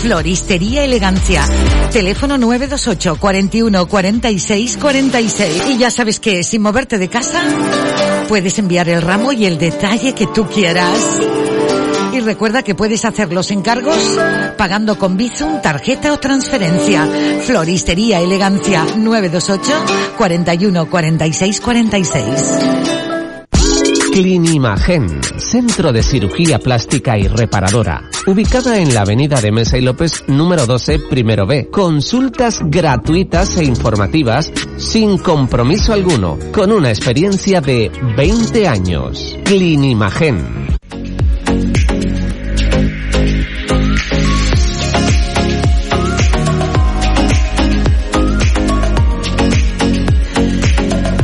Floristería Elegancia. Teléfono 928 41 46 46. Y ya sabes que sin moverte de casa, puedes enviar el ramo y el detalle que tú quieras. Y recuerda que puedes hacer los encargos pagando con Bizum, tarjeta o transferencia. Floristería Elegancia 928 41 46 46. Clinimagen, centro de cirugía plástica y reparadora, ubicada en la avenida de Mesa y López número 12, primero B. Consultas gratuitas e informativas sin compromiso alguno, con una experiencia de 20 años. Clinimagen.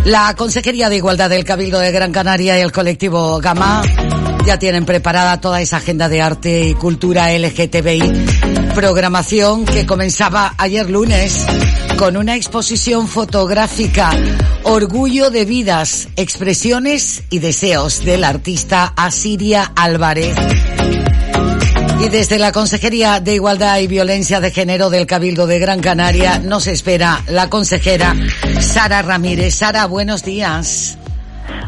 La Consejería de Igualdad del Cabildo de Gran Canaria y el colectivo Gama ya tienen preparada toda esa agenda de arte y cultura LGTBI, programación que comenzaba ayer lunes con una exposición fotográfica Orgullo de vidas, expresiones y deseos del artista Asiria Álvarez. Y desde la Consejería de Igualdad y Violencia de Género del Cabildo de Gran Canaria nos espera la consejera Sara Ramírez. Sara, buenos días.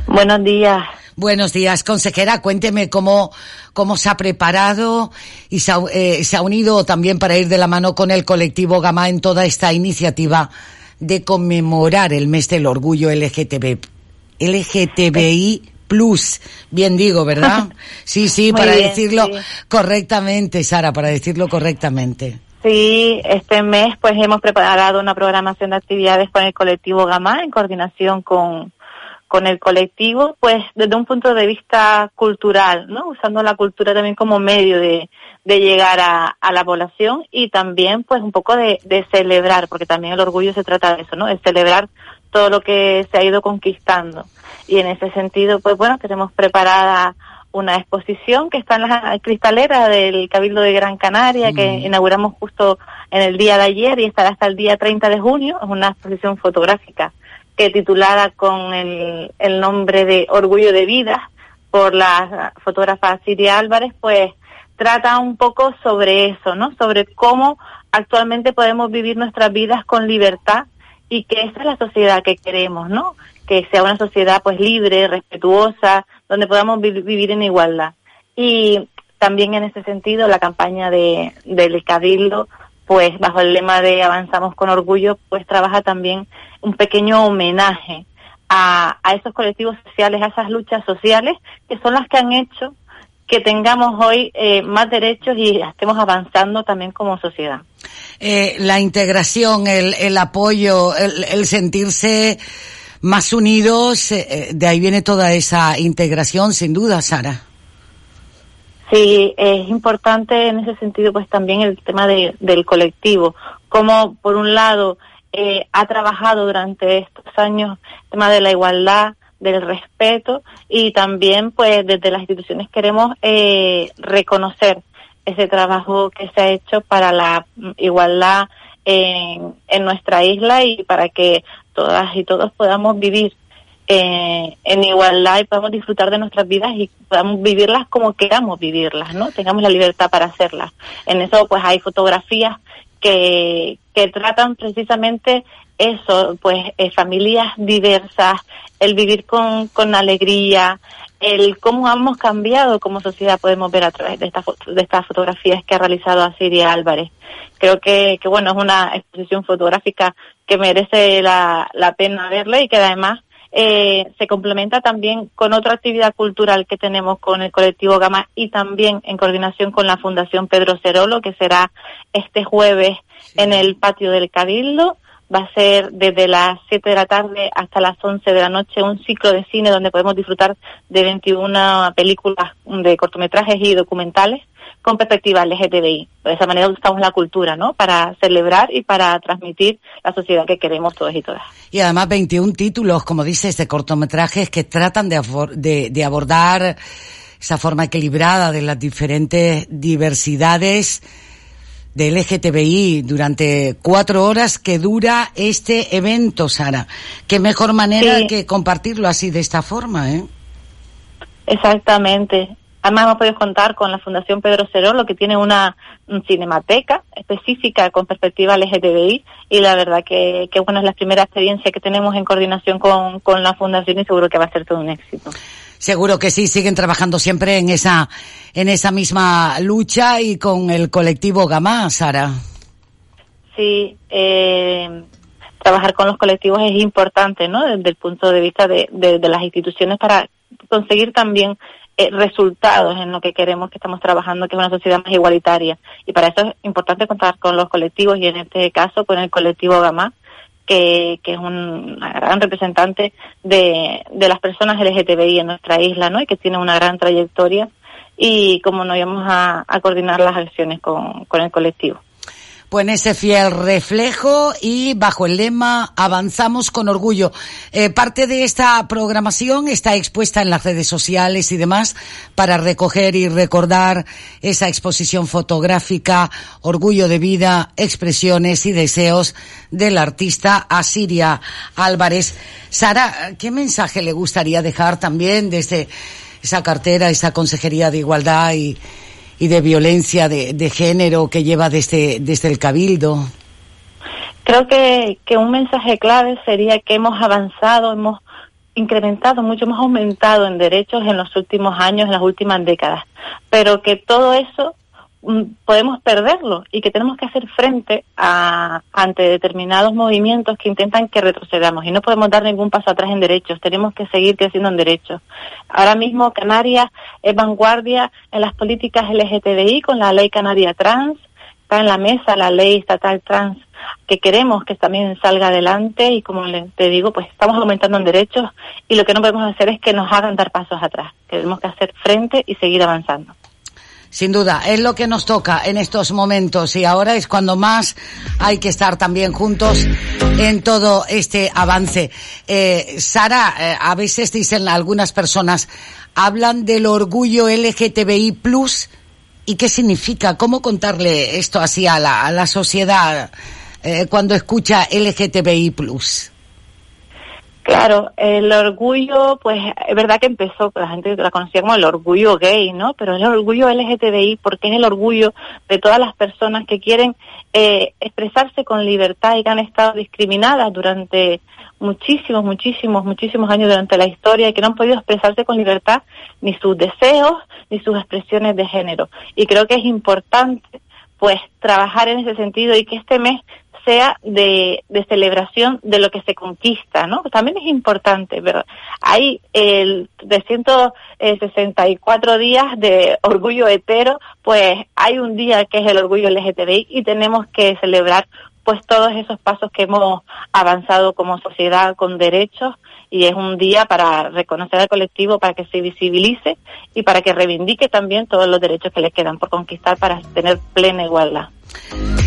Buenos días. Buenos días, consejera. Cuénteme cómo, cómo se ha preparado y se ha, eh, se ha unido también para ir de la mano con el colectivo Gama en toda esta iniciativa de conmemorar el mes del orgullo LGTB, LGTBI plus, bien digo, ¿verdad? Sí, sí, para bien, decirlo sí. correctamente, Sara, para decirlo correctamente. Sí, este mes pues hemos preparado una programación de actividades con el colectivo Gama en coordinación con, con el colectivo, pues desde un punto de vista cultural, ¿no? Usando la cultura también como medio de, de llegar a, a la población y también pues un poco de, de celebrar, porque también el orgullo se trata de eso, ¿no? De celebrar todo lo que se ha ido conquistando. Y en ese sentido, pues bueno, tenemos preparada una exposición que está en la cristalera del Cabildo de Gran Canaria, que inauguramos justo en el día de ayer y estará hasta el día 30 de junio. Es una exposición fotográfica que titulada con el, el nombre de Orgullo de Vida por la fotógrafa Siria Álvarez, pues trata un poco sobre eso, ¿no? Sobre cómo actualmente podemos vivir nuestras vidas con libertad y que esa es la sociedad que queremos, ¿no? Que sea una sociedad pues libre, respetuosa, donde podamos vi- vivir en igualdad. Y también en ese sentido la campaña de, del Cabildo, pues bajo el lema de Avanzamos con Orgullo, pues trabaja también un pequeño homenaje a esos colectivos sociales, a esas luchas sociales, que son las que han hecho que tengamos hoy eh, más derechos y estemos avanzando también como sociedad. Eh, la integración, el, el apoyo, el, el sentirse más unidos, eh, eh, de ahí viene toda esa integración, sin duda, Sara. Sí, es importante en ese sentido pues también el tema de, del colectivo, como por un lado eh, ha trabajado durante estos años el tema de la igualdad, del respeto y también pues desde las instituciones queremos eh, reconocer ese trabajo que se ha hecho para la igualdad en, en nuestra isla y para que todas y todos podamos vivir eh, en igualdad y podamos disfrutar de nuestras vidas y podamos vivirlas como queramos vivirlas, ¿no? Tengamos la libertad para hacerlas. En eso pues hay fotografías que, que tratan precisamente eso, pues eh, familias diversas, el vivir con, con alegría, el cómo hemos cambiado como sociedad podemos ver a través de, esta foto- de estas fotografías que ha realizado Asiria Álvarez. Creo que, que bueno, es una exposición fotográfica que merece la, la pena verla y que además eh, se complementa también con otra actividad cultural que tenemos con el colectivo Gama y también en coordinación con la Fundación Pedro Cerolo, que será este jueves en el patio del Cabildo. Va a ser desde las 7 de la tarde hasta las 11 de la noche un ciclo de cine donde podemos disfrutar de 21 películas de cortometrajes y documentales con perspectiva LGTBI. De esa manera buscamos la cultura, ¿no? Para celebrar y para transmitir la sociedad que queremos todos y todas. Y además 21 títulos, como dices, de cortometrajes que tratan de, de, de abordar esa forma equilibrada de las diferentes diversidades de LGTBI durante cuatro horas que dura este evento, Sara. Qué mejor manera Sí. que compartirlo así de esta forma, ¿eh? Exactamente. Además hemos podido contar con la Fundación Pedro Cerolo, que tiene una cinemateca específica con perspectiva LGTBI y la verdad que, que bueno, es la primera experiencia que tenemos en coordinación con, con la Fundación y seguro que va a ser todo un éxito. Seguro que sí, siguen trabajando siempre en esa, en esa misma lucha y con el colectivo Gamá, Sara. Sí, eh, trabajar con los colectivos es importante, ¿no? Desde el punto de vista de, de, las instituciones para conseguir también eh, resultados en lo que queremos que estamos trabajando, que es una sociedad más igualitaria. Y para eso es importante contar con los colectivos y en este caso con el colectivo Gamá, que, es un una gran representante de, de las personas LGTBI en nuestra isla, ¿no? Y que tiene una gran trayectoria y como no íbamos a, a coordinar las acciones con, con el colectivo. Pues en ese fiel reflejo y bajo el lema Avanzamos con orgullo. Eh, parte de esta programación está expuesta en las redes sociales y demás para recoger y recordar esa exposición fotográfica, orgullo de vida, expresiones y deseos del artista Asiria Álvarez. Sara, ¿qué mensaje le gustaría dejar también desde esa cartera, esa consejería de igualdad y, y de violencia de, de género que lleva desde, desde el Cabildo. Creo que, que un mensaje clave sería que hemos avanzado, hemos incrementado, mucho hemos aumentado en derechos en los últimos años, en las últimas décadas, pero que todo eso podemos perderlo y que tenemos que hacer frente a, ante determinados movimientos que intentan que retrocedamos y no podemos dar ningún paso atrás en derechos, tenemos que seguir creciendo en derechos. Ahora mismo Canarias es vanguardia en las políticas LGTBI con la ley Canaria Trans, está en la mesa la ley estatal trans que queremos que también salga adelante y como te digo, pues estamos aumentando en derechos y lo que no podemos hacer es que nos hagan dar pasos atrás. Tenemos que hacer frente y seguir avanzando. Sin duda, es lo que nos toca en estos momentos y ahora es cuando más hay que estar también juntos en todo este avance. Eh, Sara, eh, a veces dicen algunas personas, hablan del orgullo LGTBI y qué significa, cómo contarle esto así a la, sociedad eh, cuando escucha LGTBI. Claro, el orgullo, pues es verdad que empezó, la gente la conocía como el orgullo gay, ¿no? Pero el orgullo LGTBI porque es el orgullo de todas las personas que quieren eh, expresarse con libertad y que han estado discriminadas durante muchísimos, muchísimos, muchísimos años durante la historia y que no han podido expresarse con libertad ni sus deseos ni sus expresiones de género. Y creo que es importante, pues, trabajar en ese sentido y que este mes sea de, celebración de lo que se conquista, ¿no? También es importante, ¿verdad? Hay el 364 días de orgullo hetero, pues hay un día que es el orgullo LGTBI y tenemos que celebrar pues todos esos pasos que hemos avanzado como sociedad con derechos y es un día para reconocer al colectivo, para que se visibilice y para que reivindique también todos los derechos que le quedan por conquistar para tener plena igualdad.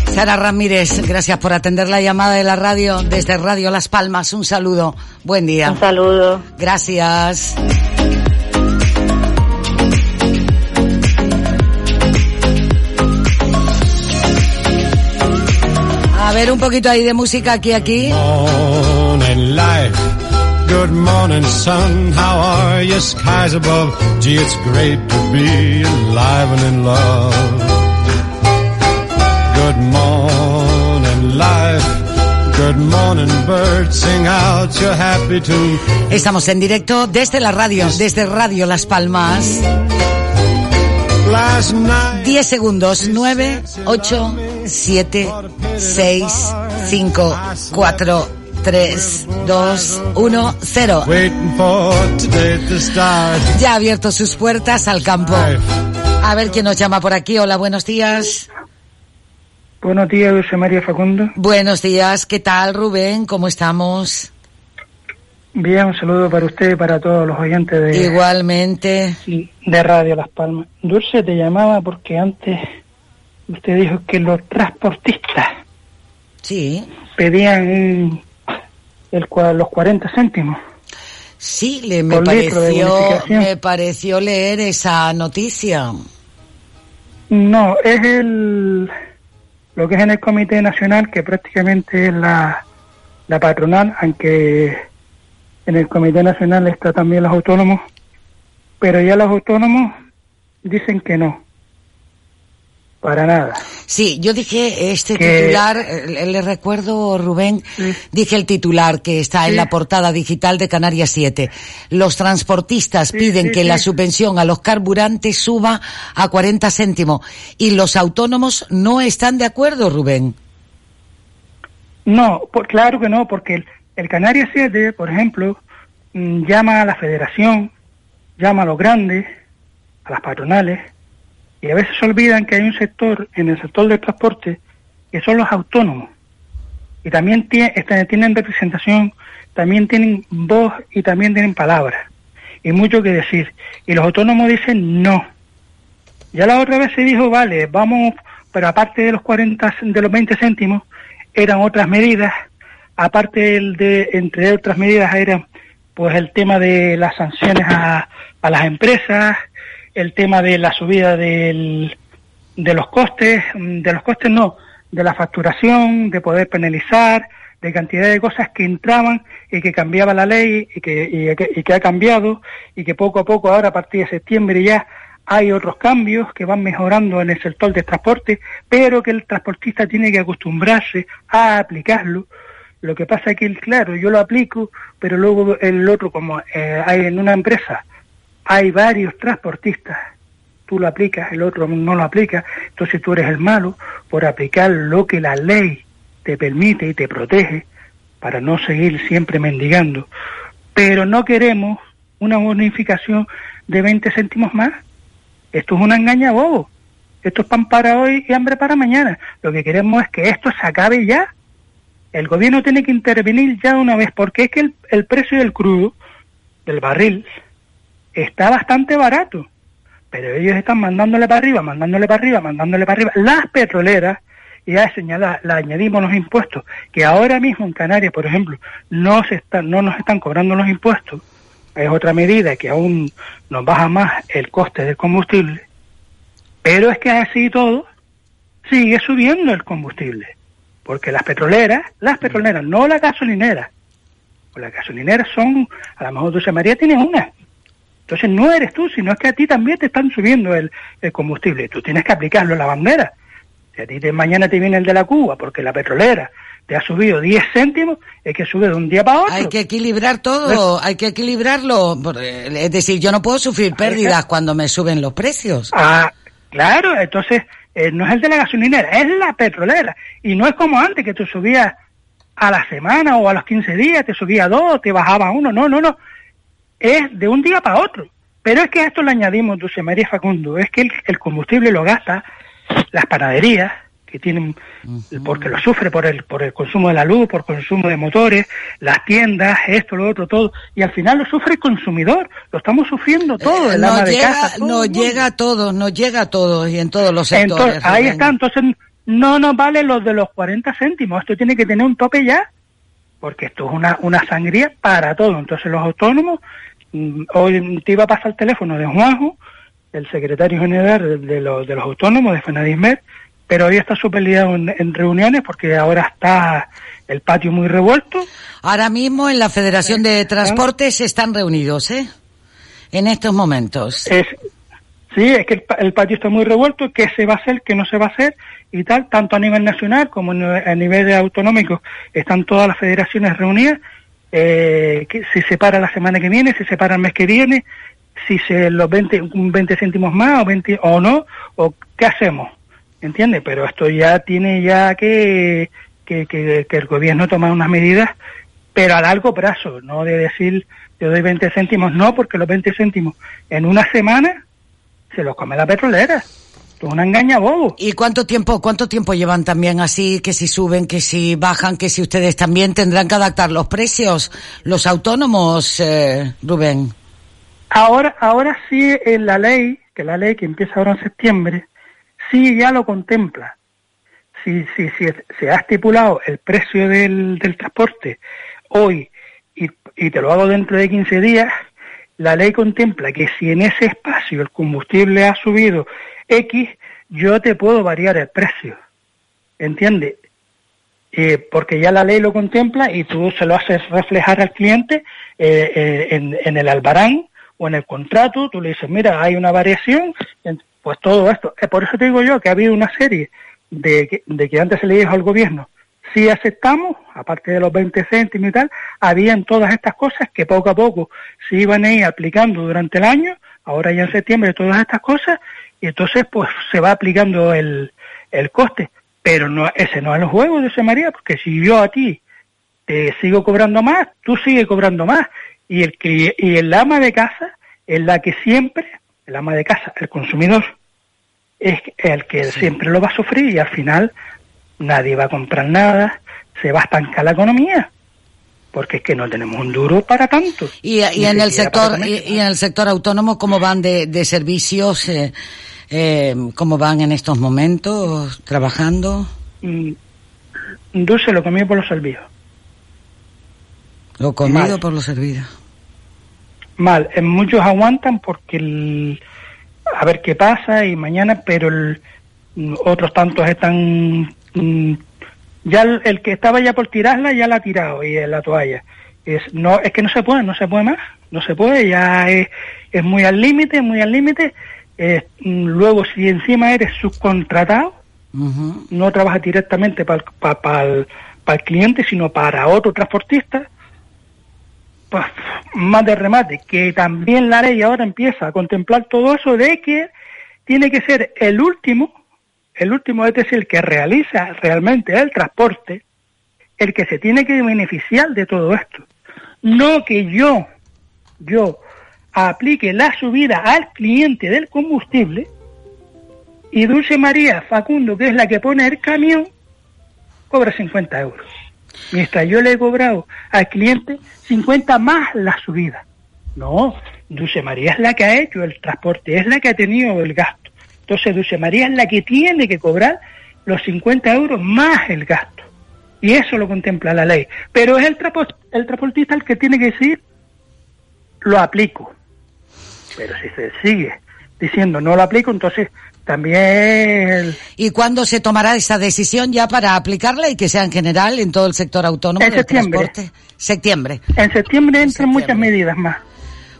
Sara Ramírez, gracias por atender la llamada de la radio desde Radio Las Palmas. Un saludo. Buen día. Un saludo. Gracias. A ver un poquito ahí de música aquí, aquí. Morning life. Good morning, sun. How are you? Skies above. Gee, it's great to be alive and in love. Good morning life. Good morning birds. Sing out your happy tune. Estamos en directo desde la radio, desde Radio Las Palmas. Last night. 10 segundos. 9, 8, 7, 6, 5, 4, 3, 2, 1, 0. Waiting for today to start. Ya ha abierto sus puertas al campo. A ver quién nos llama por aquí. Hola, buenos días. Buenos días, José María Facundo. Buenos días, ¿qué tal Rubén? ¿Cómo estamos? Bien, un saludo para usted y para todos los oyentes de, Igualmente. de Radio Las Palmas. Dulce te llamaba porque antes usted dijo que los transportistas Sí. pedían un- el, los 40 céntimos. Sí, le, me, pareció, me pareció leer esa noticia. No, es el lo que es en el Comité Nacional, que prácticamente es la, la patronal, aunque en el Comité Nacional está también los autónomos, pero ya los autónomos dicen que no, para nada. Sí, yo dije este Que- titular, eh, le recuerdo, Rubén, dije el titular que está en la portada digital de Canarias 7. Los transportistas piden que la subvención a los carburantes suba a 40 céntimos y los autónomos no están de acuerdo, Rubén. No, por- claro que no, porque el, el Canarias 7, por ejemplo, mm, llama a la federación, llama a los grandes, a las patronales, y a veces se olvidan que hay un sector, en el sector del transporte, que son los autónomos. Y también este, tienen representación, también tienen voz y también tienen palabra. Y mucho que decir. Y los autónomos dicen no. Ya la otra vez se dijo, vale, vamos, pero aparte de los 40, de los 20 céntimos, eran otras medidas, aparte de, entre otras medidas eran pues el tema de las sanciones a, a las empresas, el tema de la subida del, de los costes, mm, de los costes no, de la facturación, de poder penalizar, de cantidad de cosas que entraban y que cambiaba la ley y que, y que, y que ha cambiado y que poco a poco ahora a partir de septiembre ya hay otros cambios que van mejorando en el sector del transporte, pero que el transportista tiene que acostumbrarse a aplicarlo. Lo que pasa es que, claro, yo lo aplico, pero luego el otro, como eh, hay en una empresa, hay varios transportistas, tú lo aplicas, el otro no lo aplica, entonces tú eres el malo por aplicar lo que la ley te permite y te protege para no seguir siempre mendigando. Pero no queremos una bonificación de 20 céntimos más. Esto es una engaña bobo. Esto es pan para hoy y hambre para mañana. Lo que queremos es que esto se acabe ya. El gobierno tiene que intervenir ya una vez, porque es que el, el precio del crudo, del barril, está bastante barato. Pero ellos están mandándole para arriba, mandándole para arriba, mandándole para arriba. Las petroleras, y ya señala, le añadimos los impuestos, que ahora mismo en Canarias, por ejemplo, no se están, no nos están cobrando los impuestos. Es otra medida que aún nos baja más el coste del combustible. Pero es que así todo, sigue subiendo el combustible. Porque las petroleras, las petroleras, no las gasolineras, o las gasolineras son, a lo mejor Dulce María tiene una. Entonces no eres tú, sino es que a ti también te están subiendo el, el combustible. Tú tienes que aplicarlo a la bandera. Si a ti te- mañana te viene el de la Cuba porque la petrolera te ha subido 10 céntimos, es que sube de un día para otro. Hay que equilibrar todo, hay que equilibrarlo. eh, Es decir, yo no puedo sufrir pérdidas cuando me suben los precios. Ah, claro, entonces eh, no es el de la gasolinera, es la petrolera. Y no es como antes que tú subías a la semana o a los 15 días, te subía dos, te bajaba uno. No, no, no. Es de un día para otro. Pero es que a esto le añadimos, Dulce María Facundo, es que el, el combustible lo gasta las panaderías, que tienen, porque lo sufre por el, por el consumo de la luz, por consumo de motores, las tiendas, esto, lo otro, todo. Y al final lo sufre el consumidor. Lo estamos sufriendo todo, el ama de llega, casa. todo nos llega a todos, nos llega a todos y en todos los sectores. Entonces, ahí está, entonces no nos vale los de los 40 céntimos, esto tiene que tener un tope ya, porque esto es una, una sangría para todo. Entonces los autónomos, hoy te iba a pasar el teléfono de Juanjo, el secretario general de, los, de los autónomos de Fenadismer, pero hoy está súper liado en, en reuniones porque ahora está el patio muy revuelto. Ahora mismo en la Federación de Transportes están reunidos, ¿eh? En estos momentos. Es, sí, es que el, el patio está muy revuelto, qué se va a hacer, qué no se va a hacer y tal, tanto a nivel nacional como a nivel autonómico están todas las federaciones reunidas, eh, que si se para la semana que viene, si se para el mes que viene, si se los 20, un 20 céntimos más o 20 o no, o qué hacemos, ¿entiendes? Pero esto ya tiene ya que, que, que, que el gobierno toma unas medidas pero a largo plazo, no de decir te doy 20 céntimos, no, porque los 20 céntimos en una semana se los come la petrolera. Una engaña bobo. ¿Y cuánto tiempo, cuánto tiempo llevan también así, que si suben, que si bajan, que si ustedes también tendrán que adaptar los precios, los autónomos, eh, Rubén? Ahora, ahora sí en la ley, que la ley que empieza ahora en septiembre, sí ya lo contempla. Si, si, si se ha estipulado el precio del, del transporte hoy y, y te lo hago dentro de 15 días, la ley contempla que si en ese espacio el combustible ha subido X, yo te puedo variar el precio. ¿Entiendes? Eh, porque ya la ley lo contempla y tú se lo haces reflejar al cliente eh, eh, en, el albarán o en el contrato, tú le dices, mira, hay una variación, pues todo esto. por eso te digo yo que ha habido una serie de de que antes se le dijo al gobierno, si aceptamos, aparte de los 20 céntimos y tal, habían todas estas cosas que poco a poco se iban a ir aplicando durante el año, ahora ya en septiembre todas estas cosas, y entonces pues se va aplicando el, el coste. Pero no, ese no es el juego ese María, porque si yo a ti te sigo cobrando más, tú sigues cobrando más. Y el, y el ama de casa es la que siempre, el ama de casa, el consumidor, es el que siempre lo va a sufrir y al final nadie va a comprar nada, se va a estancar la economía porque es que no tenemos un duro para tanto. Y, y en el sector y, en el sector autónomo cómo van de, de servicios, eh, eh, cómo van en estos momentos trabajando. Mm, dulce lo comido por los servidos. Lo comido Mal. por los servidos. Mal, en muchos aguantan porque el, a ver qué pasa y mañana, pero el, otros tantos están mm, ya el, el, que estaba ya por tirarla ya la ha tirado y en la toalla. Es, no, es que no se puede, no se puede más, no se puede, ya es, es muy al límite, muy al límite. Eh, luego, si encima eres subcontratado, uh -huh. no trabajas directamente para pa, pa el, pa el cliente, sino para otro transportista, pues más de remate, que también la ley ahora empieza a contemplar todo eso de que tiene que ser el último el último es decir, el que realiza realmente el transporte, el que se tiene que beneficiar de todo esto. No que yo, yo aplique la subida al cliente del combustible y Dulce María Facundo, que es la que pone el camión, cobra 50 euros. Mientras yo le he cobrado al cliente 50 más la subida. No, Dulce María es la que ha hecho el transporte, es la que ha tenido el gasto. Entonces Dulce María es la que tiene que cobrar los 50 euros más el gasto. Y eso lo contempla la ley. Pero es el, el transportista el que tiene que decir, lo aplico. Pero si se sigue diciendo no lo aplico, entonces también... ¿Y cuándo se tomará esa decisión ya para aplicarla y que sea en general en todo el sector autónomo en del septiembre. transporte? Septiembre. En septiembre entran muchas medidas más.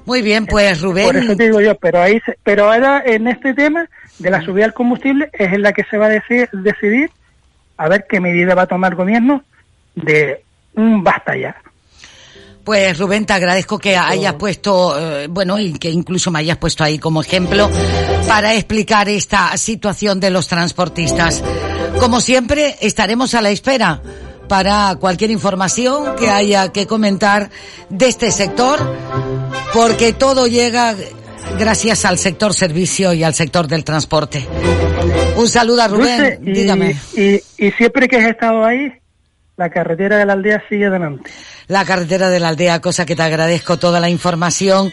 Muy bien, pues Rubén. Por eso te digo yo, pero ahí, se, pero ahora en este tema de la subida del combustible es en la que se va a decir, decidir a ver qué medida va a tomar el gobierno de un basta ya. Pues Rubén, te agradezco que hayas puesto, eh, bueno, y que incluso me hayas puesto ahí como ejemplo para explicar esta situación de los transportistas. Como siempre, estaremos a la espera para cualquier información que haya que comentar de este sector, porque todo llega gracias al sector servicio y al sector del transporte. Un saludo a Rubén, y, dígame. Y, y, siempre que has estado ahí, la carretera de la aldea sigue adelante. La carretera de la aldea, cosa que te agradezco toda la información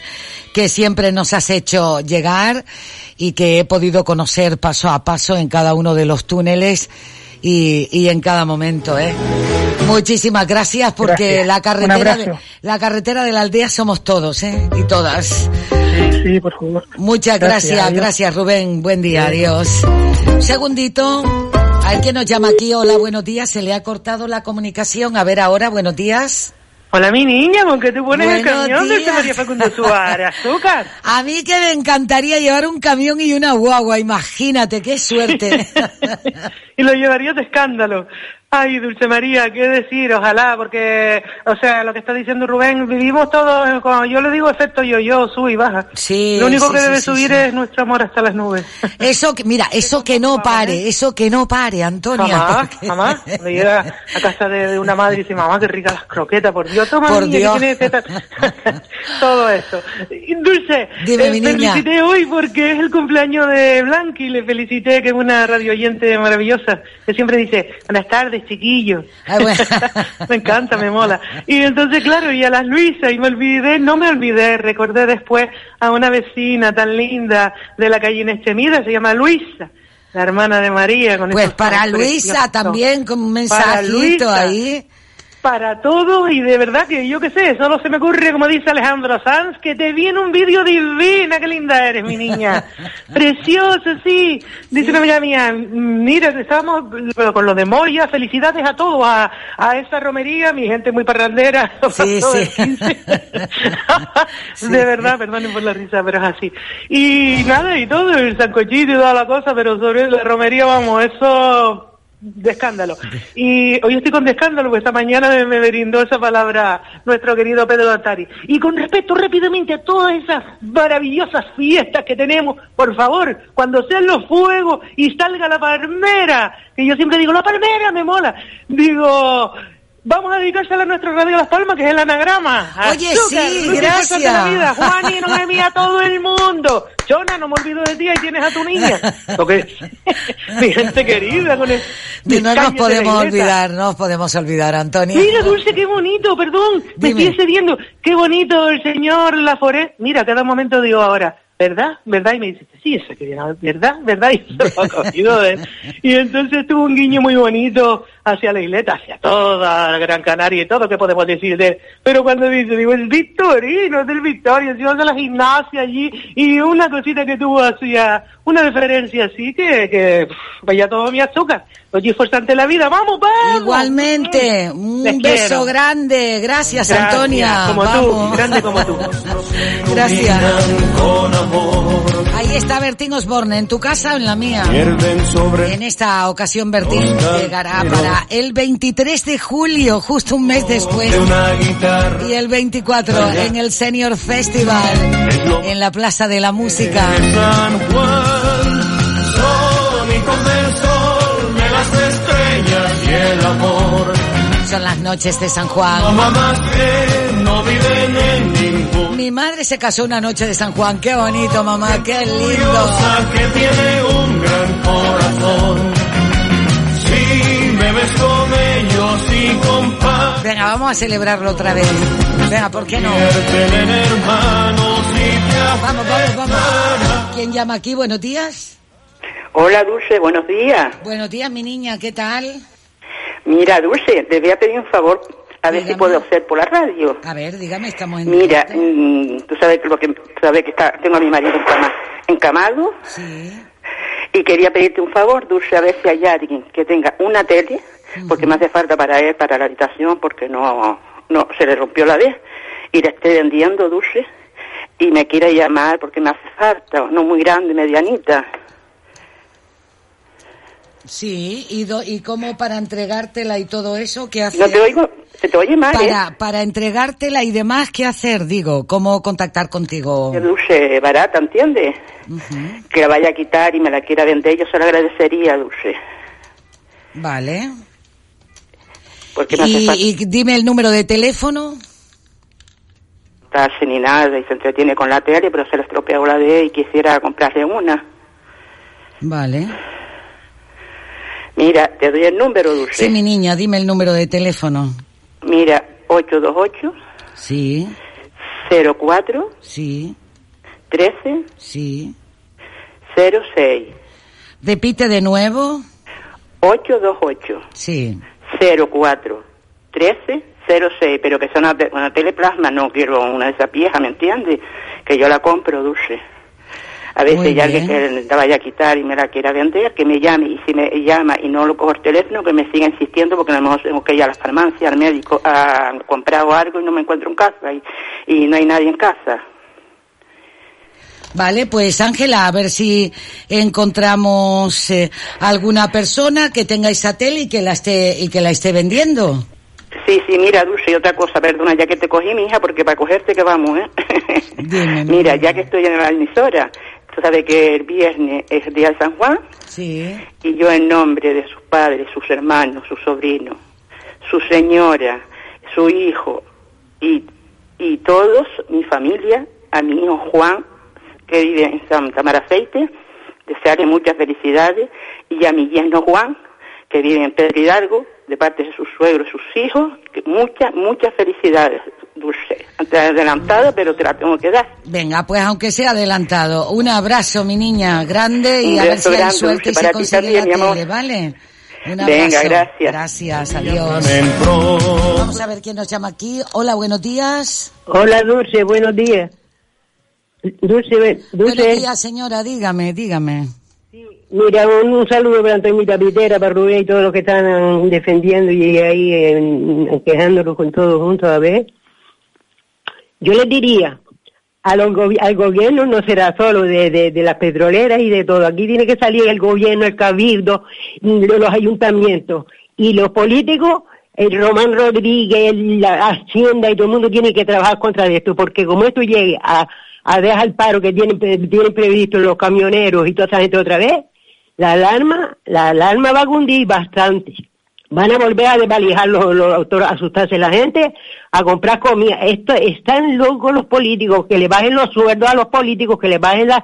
que siempre nos has hecho llegar y que he podido conocer paso a paso en cada uno de los túneles y, y en cada momento, ¿eh? Muchísimas gracias porque gracias. la carretera de, la carretera de la aldea somos todos, ¿eh? Y todas. Sí, sí, por favor. Muchas gracias, gracias, gracias Rubén. Buen día, sí. adiós. Un segundito. A ver quién nos llama aquí. Hola, buenos días. Se le ha cortado la comunicación. A ver ahora, buenos días. Hola, mi niña, ¿con qué tú pones Buenos el camión días. de María Facundo Suárez? ¿Azúcar? A mí que me encantaría llevar un camión y una guagua, imagínate, qué suerte. y lo llevaría de escándalo. Ay, Dulce María, qué decir, ojalá, porque, o sea, lo que está diciendo Rubén, vivimos todos, eh, cuando yo le digo efecto yo-yo, sube y baja. Sí. Lo único sí, que sí, debe sí, subir es nuestro amor hasta las nubes. Eso que, mira, eso que no pare, eso que no pare, Antonia. Jamás, porque- jamás. Me llega a casa de, de una madre y dice, mamá, qué ricas las croquetas, por Dios, toma Por niña, Dios. que tiene tetas". Todo eso. Dulce, Dime, eh, mi niña. felicité hoy porque es el cumpleaños de Blanqui, le felicité, que es una radio oyente maravillosa, que siempre dice, buenas tardes, chiquillos. Ah, bueno. me encanta, me mola. Y entonces, claro, y a las Luisa, y me olvidé, no me olvidé, recordé después a una vecina tan linda de la calle Inestemida, se llama Luisa, la hermana de María. Con Pues para Luisa preciosos. también, con un Para mensajito Luisa. ahí. Para todos y de verdad que yo qué sé, solo se me ocurre, como dice Alejandro Sanz, que te viene un vídeo divina, qué linda eres, mi niña. Precioso, sí. Dice una amiga mía, mira, estábamos pero con lo de Moya, felicidades a todos, a, a esa romería, mi gente muy parrandera. Sí, sí. el 15. De verdad, perdonen por la risa, pero es así. Y nada, y todo, el sancochito y toda la cosa, pero sobre la romería, vamos, eso de escándalo. Y hoy estoy con de escándalo, porque esta mañana me, me brindó esa palabra nuestro querido Pedro Atari. Y con respecto rápidamente a todas esas maravillosas fiestas que tenemos, por favor, cuando sean los fuegos y salga la palmera, que yo siempre digo, la palmera me mola, digo... Vamos a dedicársela a nuestro Radio Las Palmas, que es el anagrama. Oye, Azúcar, sí, fuerza de la gracias. vida. Juan y Noemí a todo el mundo. Chona, no me olvido de ti, ahí tienes a tu niña. Porque, mi gente querida, con el... No nos podemos olvidar, no nos podemos olvidar, Antonia. Mira, Dulce, qué bonito, perdón, me estoy excediendo. Qué bonito el señor Laforet. Mira, cada momento digo ahora, ¿verdad? ¿Verdad? Y me dice, sí, eso que viene, ¿verdad? ¿Verdad? Y se lo ha cogido de él. Y entonces tuvo un guiño muy bonito hacia la isleta, hacia toda la Gran Canaria y todo que podemos decir de él. Pero cuando dice, digo, el Victorino, es del Victoria, encima de la gimnasia allí, y una cosita que tuvo hacia, una referencia así que, que pff, vaya todo mi azúcar. Oye, esforzante la vida, vamos, vamos. Igualmente, un Les beso quiero. grande. Gracias, Gracias, Antonia. como tú, Vamos. grande como tú. Gracias. Ahí está Bertín Osborne, ¿en tu casa o en la mía? Sobre En esta ocasión Bertín llegará carteros. El 23 de julio, justo un mes después. de una guitarra. Y el 24 en el Senior Festival, en la Plaza de la Música. Son las noches de San Juan. Mi madre se casó una noche de San Juan. Qué bonito, mamá, qué lindo. que tiene un gran corazón. Si con ellos y Venga, vamos a celebrarlo otra vez. Venga, ¿por qué no? Vamos, vamos, vamos. ¿Quién llama aquí? Buenos días. Hola Dulce, buenos días. Buenos días, mi niña, ¿qué tal? Mira Dulce, te voy a pedir un favor, a ver si Dígame. puedo hacer por la radio. A ver, dígame, estamos en Mira, directo. mm, tú sabes que lo que sabes que está, tengo a mi marido encama- encamado Sí. Y quería pedirte un favor, Dulce, a ver si hay alguien que tenga una tele, porque me hace falta para él, para la habitación, porque no, no se le rompió la vez y la estoy vendiendo, Dulce, y me quiere llamar porque me hace falta, no muy grande, medianita. Sí, ¿y, do- ¿y cómo para entregártela y todo eso? ¿Qué hacer? No te oigo, se te oye mal, ¿eh? Para, para entregártela y demás, ¿qué hacer? Digo, ¿cómo contactar contigo? Dulce barata, ¿entiendes? Que la vaya a quitar y me la quiera vender, yo se lo agradecería, Dulce, Vale. porque me hace Y, falta y dime el número de teléfono. ni nada y se entretiene con la tele, pero se le estropeó la de y quisiera comprarle una. Vale. Mira, te doy el número, Dulce. Sí, mi niña, dime el número de teléfono. Mira, 828 Sí, 04 sí, 13 sí. 06 Repite de nuevo. 828 Sí. 04 13 06, pero que sea una, una teleplasma, no quiero una de esas viejas, ¿me entiendes? Que yo la compro, Dulce. A Muy alguien bien. que la vaya a quitar y me la quiera vender, que me llame. Y si me llama y no lo cojo el teléfono, que me siga insistiendo, porque a lo mejor tengo que ir a la farmacia, al médico, a comprar algo y no me encuentro en casa y, y no hay nadie en casa. Vale, pues Ángela, a ver si encontramos eh, alguna persona que tenga esa tele y que la esté y que la esté vendiendo. Sí, sí, mira, Dulce, y otra cosa, perdona, ya que te cogí, mi hija, porque para cogerte que vamos, ¿eh? mira, ya que estoy en la emisora, tú sabes que el viernes es día de San Juan, Sí. y yo en nombre de sus padres, sus hermanos, sus sobrinos, su señora, su hijo y, y todos, mi familia, a mi hijo Juan, que vive en Santa Maraceite, desearle muchas felicidades, y a mi yerno Juan, que vive en Pedro Hidalgo, de parte de sus suegros y sus hijos, que muchas, muchas felicidades, Dulce. Antes adelantada, pero te la tengo que dar. Venga, pues aunque sea adelantado, un abrazo, mi niña, grande y Un a ver si hay suerte y se consigue también, la mi amor. tele, ¿vale? Un Venga, abrazo. gracias. Gracias, adiós. Vamos a ver quién nos llama aquí. Hola, buenos días. Hola, Dulce, buenos días. Dulce, Dulce. Buenos días, señora, dígame, dígame. Mira, un, un saludo para Antonio Pitera, para Rubén y todos los que están defendiendo y ahí eh, quejándonos con todos juntos a ver. Yo les diría, al gobierno no será solo de, las petroleras y de todo. Aquí tiene que salir el gobierno, el cabildo, mm, los ayuntamientos. Y los políticos, el Román Rodríguez, la Hacienda y todo el mundo tiene que trabajar contra esto, porque como esto llegue a, dejar el paro que tienen, tienen previsto los camioneros y toda esa gente otra vez, la alarma, la alarma va a cundir bastante. Van a volver a desvalijar los, autores, a asustarse la gente, a comprar comida. Esto, están locos los políticos, que le bajen los sueldos a los políticos, que le bajen la,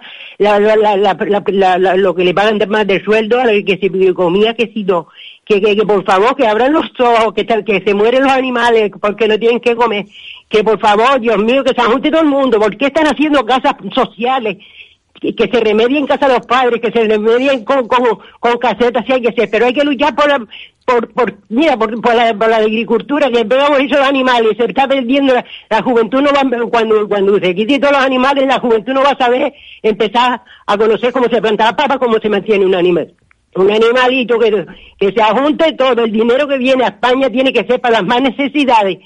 lo que le pagan de más del sueldo, a que se comía, que si no. Que, que, por favor, que abran los ojos, que, que se mueren los animales porque no tienen que comer. Que por favor, Dios mío, que se ajuste todo el mundo. ¿Por qué están haciendo casas sociales? que, que se remedie en casa de los padres, que se remedien con, con, con casetas si hay que ser, pero hay que luchar por, por, por mira, por, por, la, por la agricultura, que pegamos esos animales, se está perdiendo, la, juventud no va, cuando, cuando se quiten todos los animales, la juventud no va a saber empezar a conocer cómo se planta la papa, cómo se mantiene un animal. Un animalito que, que se ajunte todo, el dinero que viene a España tiene que ser para las más necesidades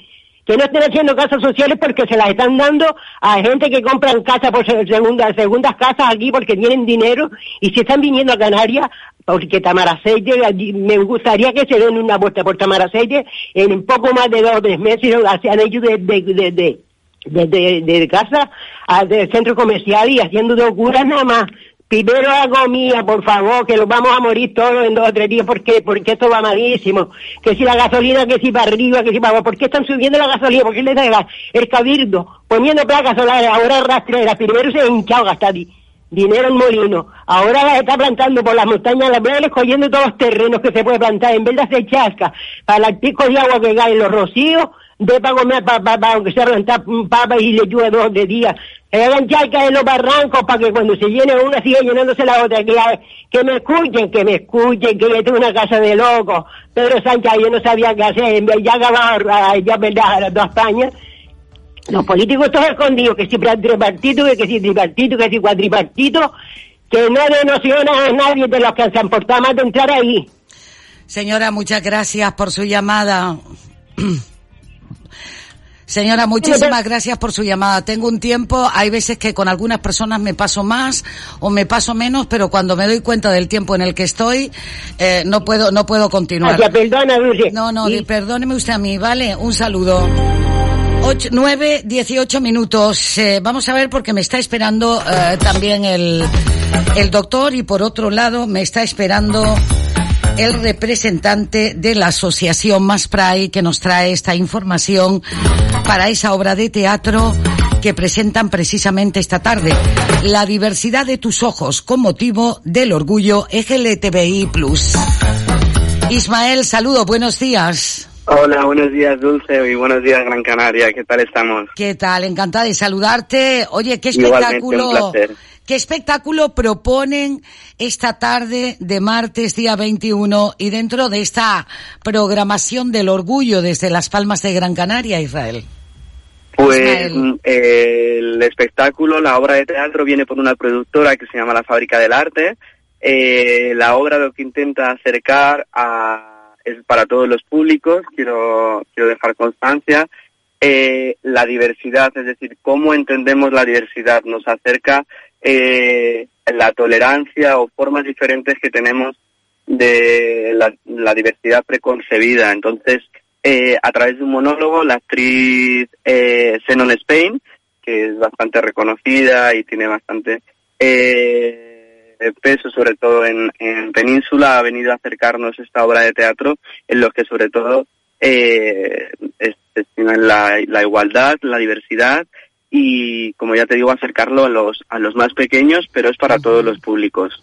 que no estén haciendo casas sociales porque se las están dando a gente que compran casas por se- segunda, segundas casas aquí porque tienen dinero y si están viniendo a Canarias porque Tamaraceite, me gustaría que se den una vuelta por Tamaraceite en un poco más de dos o tres meses se han hecho de, de, de, de, de, de- de casa al centro comercial y haciendo locuras nada más. Primero la comida, por favor, que nos vamos a morir todos en dos o tres días porque, porque esto va malísimo. Que si la gasolina, que si para arriba, que si para abajo. ¿Por qué están subiendo la gasolina? ¿Por qué le da el cabildo? Poniendo placas solares, ahora rastreras. Primero se ha hinchado gastar di- dinero en molino. Ahora las está plantando por las montañas, las velas, cogiendo todos los terrenos que se puede plantar. En vez de hacer chasca para el pico de agua que cae los rocíos, de para comer, para, para, para aunque sea plantar papas y lechuga dos de día. Que hagan charcas en los barrancos para que cuando se llene una siga llenándose la otra. Que, que me escuchen, que me escuchen, que yo tengo una casa de locos. Pedro Sánchez, yo no sabía qué hacer. Ya acababa, ya verdad, a las dos España. Los políticos todos escondidos, que si tripartito, que si tripartito, que si cuatripartito, que no denociona a nadie de los que se han portado más de entrar ahí. Señora, muchas gracias por su llamada. Señora, muchísimas gracias por su llamada. Tengo un tiempo, hay veces que con algunas personas me paso más o me paso menos, pero cuando me doy cuenta del tiempo en el que estoy, eh, no puedo, no puedo continuar. Ay, perdona, Dulce. No, no, di- perdóneme usted a mí, ¿vale? Un saludo. Ocho, nueve, dieciocho minutos. Eh, vamos a ver porque me está esperando eh, también el, el doctor y por otro lado me está esperando el representante de la asociación Maspray que nos trae esta información para esa obra de teatro que presentan precisamente esta tarde. La diversidad de tus ojos con motivo del orgullo LGTBI+. Ismael, saludo, buenos días. Hola, buenos días Dulce y buenos días Gran Canaria, ¿qué tal estamos? ¿Qué tal? Encantada de saludarte. Oye, qué Igualmente, espectáculo, un placer. Qué espectáculo proponen esta tarde de martes día 21 y dentro de esta programación del orgullo desde Las Palmas de Gran Canaria, Israel. Pues mm, eh, el espectáculo, la obra de teatro viene por una productora que se llama La Fábrica del Arte. Eh, la obra lo que intenta acercar a, es para todos los públicos, quiero, quiero dejar constancia, eh, la diversidad, es decir, cómo entendemos la diversidad, nos acerca eh, la tolerancia o formas diferentes que tenemos de la, diversidad preconcebida. Entonces, eh, a través de un monólogo, la actriz eh, Spain, que es bastante reconocida y tiene bastante eh, peso, sobre todo en, en Península, ha venido a acercarnos esta obra de teatro en lo que sobre todo eh, la, la igualdad, la diversidad y, como ya te digo, acercarlo a los, a los más pequeños, pero es para todos los públicos.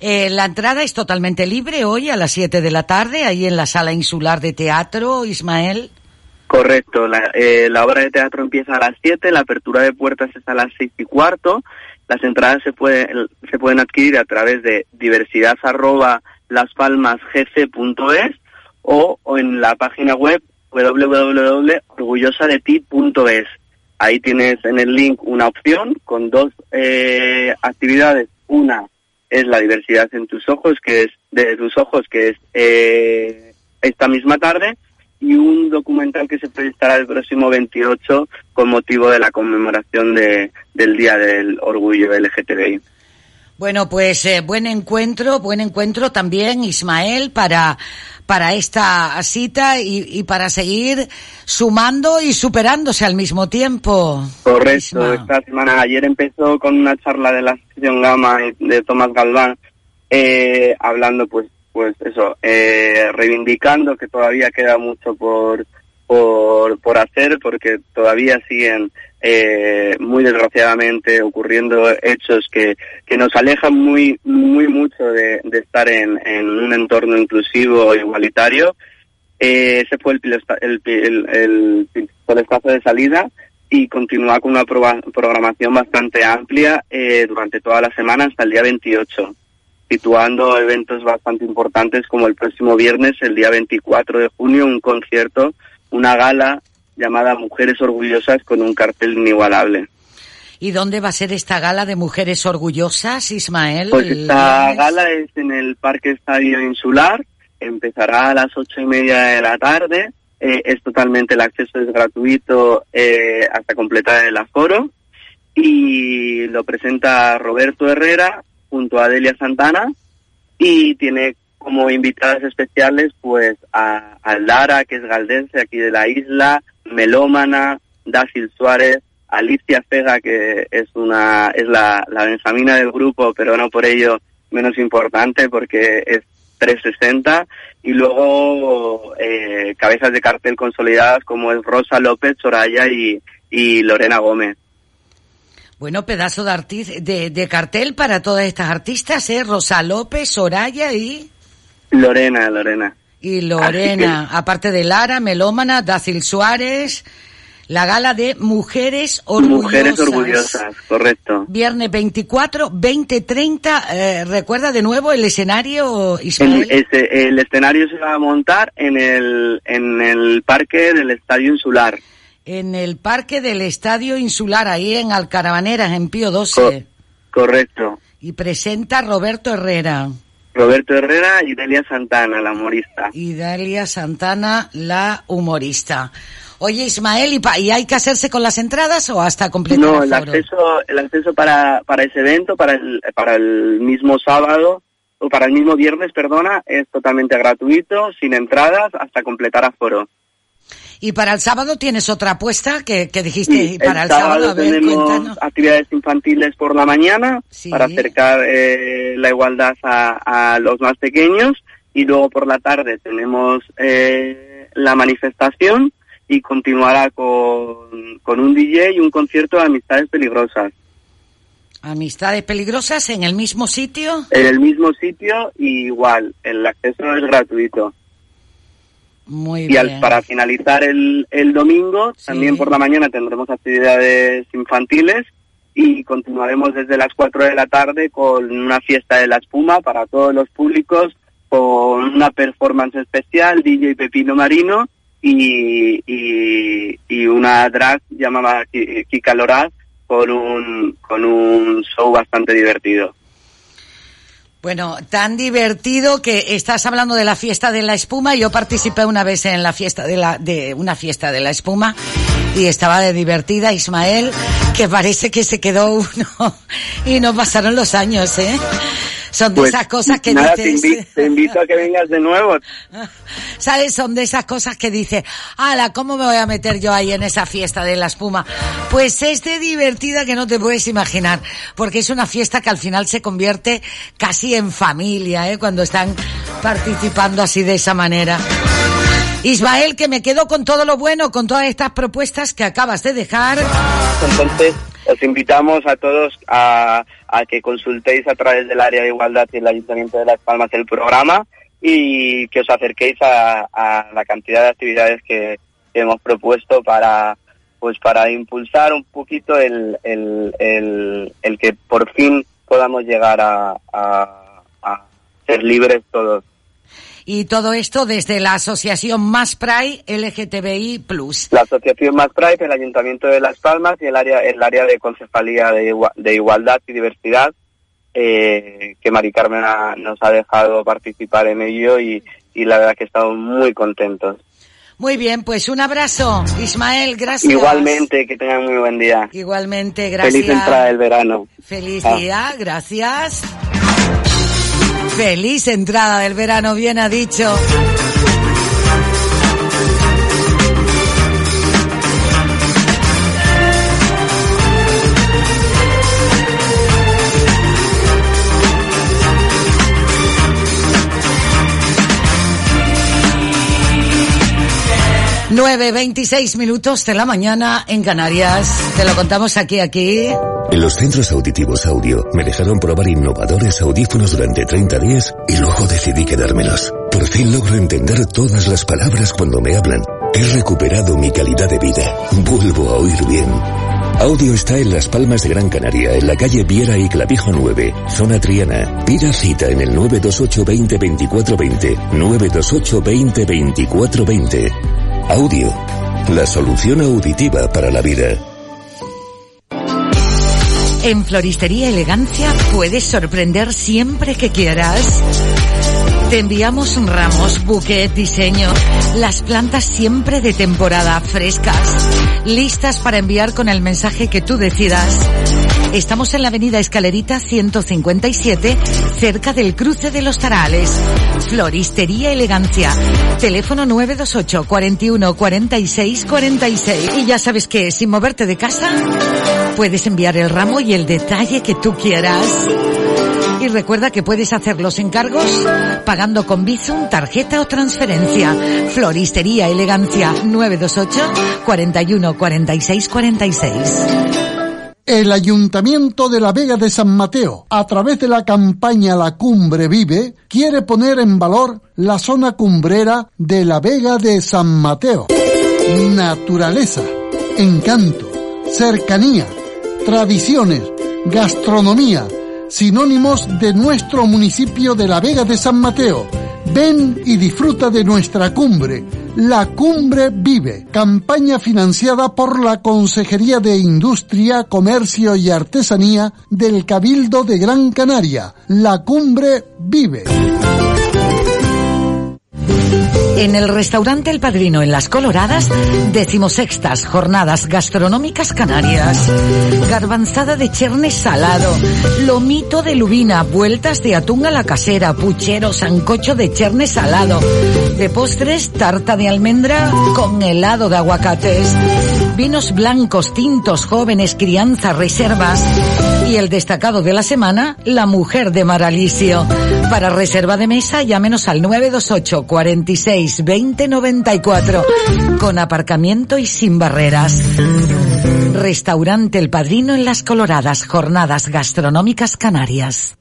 Eh, la entrada es totalmente libre hoy a las 7 de la tarde, ahí en la sala insular de teatro, Ismael. Correcto, la, eh, la obra de teatro empieza a las 7, la apertura de puertas es a las seis y cuarto, las entradas se, puede, se pueden adquirir a través de diversidad arroba laspalmasgc.es o, o en la página web www.orgullosadeti.es. Ahí tienes en el link una opción con dos eh, actividades. Una es la diversidad en tus ojos, que es de tus ojos, que es eh, esta misma tarde, y un documental que se proyectará el próximo 28 con motivo de la conmemoración de, del Día del Orgullo LGTBI. Bueno, pues eh, buen encuentro, buen encuentro también, Ismael, para, para esta cita y, y para seguir sumando y superándose al mismo tiempo. Correcto, esta semana, ayer empezó con una charla de la sección Gama de Tomás Galván, eh, hablando pues, pues eso, eh, reivindicando que todavía queda mucho por, por, por hacer porque todavía siguen eh, muy desgraciadamente ocurriendo hechos que, que nos alejan muy muy mucho de, estar en, en, un entorno inclusivo e igualitario. Eh, ese fue el, el, el, el, el espacio de salida y continúa con una programación bastante amplia eh, durante toda la semana hasta el día 28, situando eventos bastante importantes como el próximo viernes, el día 24 de junio, un concierto, una gala llamada Mujeres Orgullosas con un cartel inigualable. ¿Y dónde va a ser esta gala de Mujeres Orgullosas, Ismael? Pues esta gala es en el Parque Estadio Insular, empezará a las ocho y media de la tarde, eh, es totalmente, el acceso es gratuito eh, hasta completar el aforo y lo presenta Roberto Herrera junto a Delia Santana y tiene como invitadas especiales pues a, Lara, que es galdense aquí de la isla, Melómana, Dácil Suárez, Alicia Fega, que es una es la, la benjamina del grupo, pero no por ello menos importante porque es 360 y luego eh, cabezas de cartel consolidadas como es Rosa López, Soraya y, y Lorena Gómez. Bueno, pedazo de, de, de, cartel para todas estas artistas, ¿eh? Rosa López, Soraya y... Lorena, Lorena. Y Lorena, aparte de Lara, Melómana, Dácil Suárez, la gala de Mujeres Orgullosas. Mujeres Orgullosas, correcto. Viernes 24, 20, 30, eh, recuerda de nuevo el escenario, Ismael. El, el, escenario se va a montar en el, en el parque del Estadio Insular. En el parque del Estadio Insular, ahí en Alcarabaneras, en Pío 12. correcto. Y presenta Roberto Herrera. Roberto Herrera y Delia Santana, la humorista. Y Delia Santana, la humorista. Oye, Ismael, ¿y, ¿y, hay que hacerse con las entradas o hasta completar No, el acceso, el acceso para, para ese evento, para el, para el mismo sábado, o para el mismo viernes, perdona, es totalmente gratuito, sin entradas, hasta completar aforo. Y para el sábado tienes otra apuesta que, que dijiste, sí, y para el, sábado, a ver, tenemos cuéntanos. actividades infantiles por la mañana Sí. para acercar eh, la igualdad a, a los más pequeños y luego por la tarde tenemos eh, la manifestación y continuará con, con un DJ y un concierto de amistades peligrosas Amistades peligrosas en el mismo sitio. en el mismo sitio y igual el acceso es gratuito Muy y bien. al, para finalizar el, el domingo, también por la mañana tendremos actividades infantiles y continuaremos desde las 4 de la tarde con una fiesta de la espuma para todos los públicos, con una performance especial, DJ Pepino Marino y, y, y una drag llamada Ki- Kika Loraz con un, con un show bastante divertido. Bueno, tan divertido que estás hablando de la fiesta de la espuma. Yo participé una vez en la fiesta de la, de una fiesta de la espuma y estaba de divertida Ismael, que parece que se quedó uno y no pasaron los años, ¿eh? Son de Pues, esas cosas que nada, te, dices... te invito a que vengas de nuevo. ¿Sabes? Son de esas cosas que dice, ala, ¿cómo me voy a meter yo ahí en esa fiesta de la espuma? Pues es de divertida que no te puedes imaginar, porque es una fiesta que al final se convierte casi en familia, ¿eh? Cuando están participando así de esa manera. Ismael, que me quedo con todo lo bueno, con todas estas propuestas que acabas de dejar. Entonces, os invitamos a todos a, que consultéis a través del área de igualdad y el Ayuntamiento de Las Palmas el programa y que os acerquéis a, la cantidad de actividades que, hemos propuesto para pues para impulsar un poquito el, el, el, que por fin podamos llegar a, a ser libres todos. Y todo esto desde la asociación Más Pride LGTBI Plus. La Asociación Más Pride, el Ayuntamiento de Las Palmas y el área, el área de Concejalía de, Igua- de Igualdad y Diversidad, eh, que Mari Carmen ha- nos ha dejado participar en ello y, y la verdad que estamos muy contentos. Muy bien, pues un abrazo. Ismael, gracias. Igualmente, que tengan muy buen día. Igualmente, gracias. Feliz entrada del verano. Feliz Ah. día, gracias. Feliz entrada del verano, bien ha dicho. Nueve veintiséis minutos de la mañana en Canarias. Te lo contamos aquí, aquí. En los centros auditivos audio me dejaron probar innovadores audífonos durante 30 días y luego decidí quedármelos. Por fin logro entender todas las palabras cuando me hablan. He recuperado mi calidad de vida. Vuelvo a oír bien. Audio está en Las Palmas de Gran Canaria, en la calle Viera y Clavijo 9, zona Triana. Pida cita en el 928 20 24 20, 928 20 24 20. Audio, la solución auditiva para la vida. En Floristería Elegancia puedes sorprender siempre que quieras. Te enviamos ramos, buquet, diseño, las plantas siempre de temporada, frescas, listas para enviar con el mensaje que tú decidas. Estamos en la avenida Escalerita 157, cerca del cruce de los Tarales. Floristería Elegancia. Teléfono 928 41 46 46. Y ya sabes que sin moverte de casa, puedes enviar el ramo y el detalle que tú quieras. Y recuerda que puedes hacer los encargos pagando con Bizum, tarjeta o transferencia. Floristería Elegancia 928 41 46 46. El Ayuntamiento de la Vega de San Mateo, a través de la campaña La Cumbre Vive, quiere poner en valor la zona cumbrera de la Vega de San Mateo. Naturaleza, encanto, cercanía, tradiciones, gastronomía, sinónimos de nuestro municipio de la Vega de San Mateo. Ven y disfruta de nuestra cumbre. La Cumbre Vive, campaña financiada por la Consejería de Industria, Comercio y Artesanía del Cabildo de Gran Canaria. La Cumbre Vive. En el restaurante El Padrino en Las Coloradas, decimosextas jornadas gastronómicas canarias. Garbanzada de cherne salado, lomito de lubina, vueltas de atún a la casera, puchero, sancocho de cherne salado. De postres, tarta de almendra con helado de aguacates. Vinos blancos, tintos, jóvenes, crianza, reservas. Y el destacado de la semana, la mujer de Maralicio. Para reserva de mesa, llámenos al 928 46 20 94. Con aparcamiento y sin barreras. Restaurante El Padrino en Las Coloradas, jornadas gastronómicas canarias.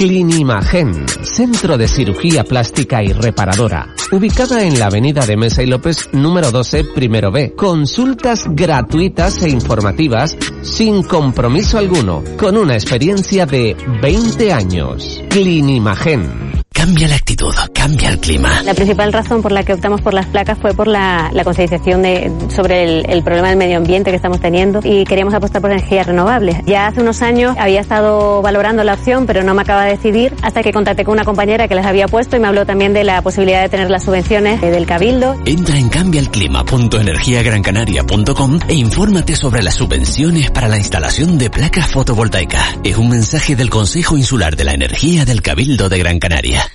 Clinimagen, centro de cirugía plástica y reparadora, ubicada en la avenida de Mesa y López número 12, primero B. Consultas gratuitas e informativas sin compromiso alguno, con una experiencia de 20 años. Clinimagen. Cambia la actitud, cambia el clima. La principal razón por la que optamos por las placas fue por la, la concienciación de, sobre el, el, problema del medio ambiente que estamos teniendo y queríamos apostar por energías renovables. Ya hace unos años había estado valorando la opción, pero no me acaba de decidir hasta que contacté con una compañera que les había puesto y me habló también de la posibilidad de tener las subvenciones del Cabildo. Entra en cambialclima.energiagrancanaria.com e infórmate sobre las subvenciones para la instalación de placas fotovoltaicas. Es un mensaje del Consejo Insular de la Energía del Cabildo de Gran Canaria.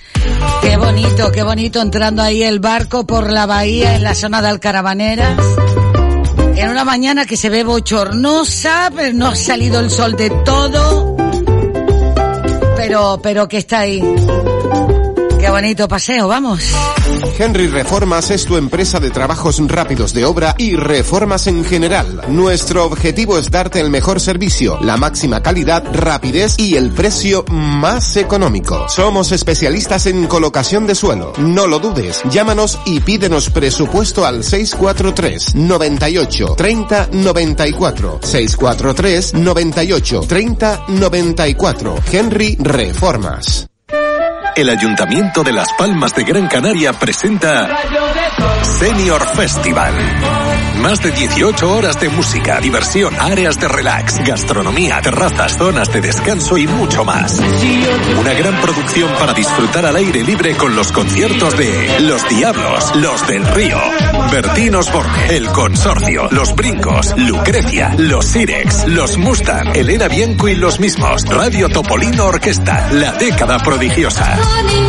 Qué bonito, qué bonito entrando ahí el barco por la bahía en la zona de Alcarabaneras. En una mañana que se ve bochornosa, pero no ha salido el sol de todo. Pero, pero que está ahí. Qué bonito paseo, vamos. Henry Reformas es tu empresa de trabajos rápidos de obra y reformas en general. Nuestro objetivo es darte el mejor servicio, la máxima calidad, rapidez y el precio más económico. Somos especialistas en colocación de suelo. No lo dudes. Llámanos y pídenos presupuesto al 643 98 30 94. 643 98 30 94. Henry Reformas. El Ayuntamiento de Las Palmas de Gran Canaria presenta Senior Festival. Más de 18 horas de música, diversión, áreas de relax, gastronomía, terrazas, zonas de descanso y mucho más. Una gran producción para disfrutar al aire libre con los conciertos de Los Diablos, Los del Río, Bertín Osborne, El Consorcio, Los Brincos, Lucrecia, Los Sirex, Los Mustang, Elena Bianco y los mismos, Radio Topolino Orquesta, La Década Prodigiosa.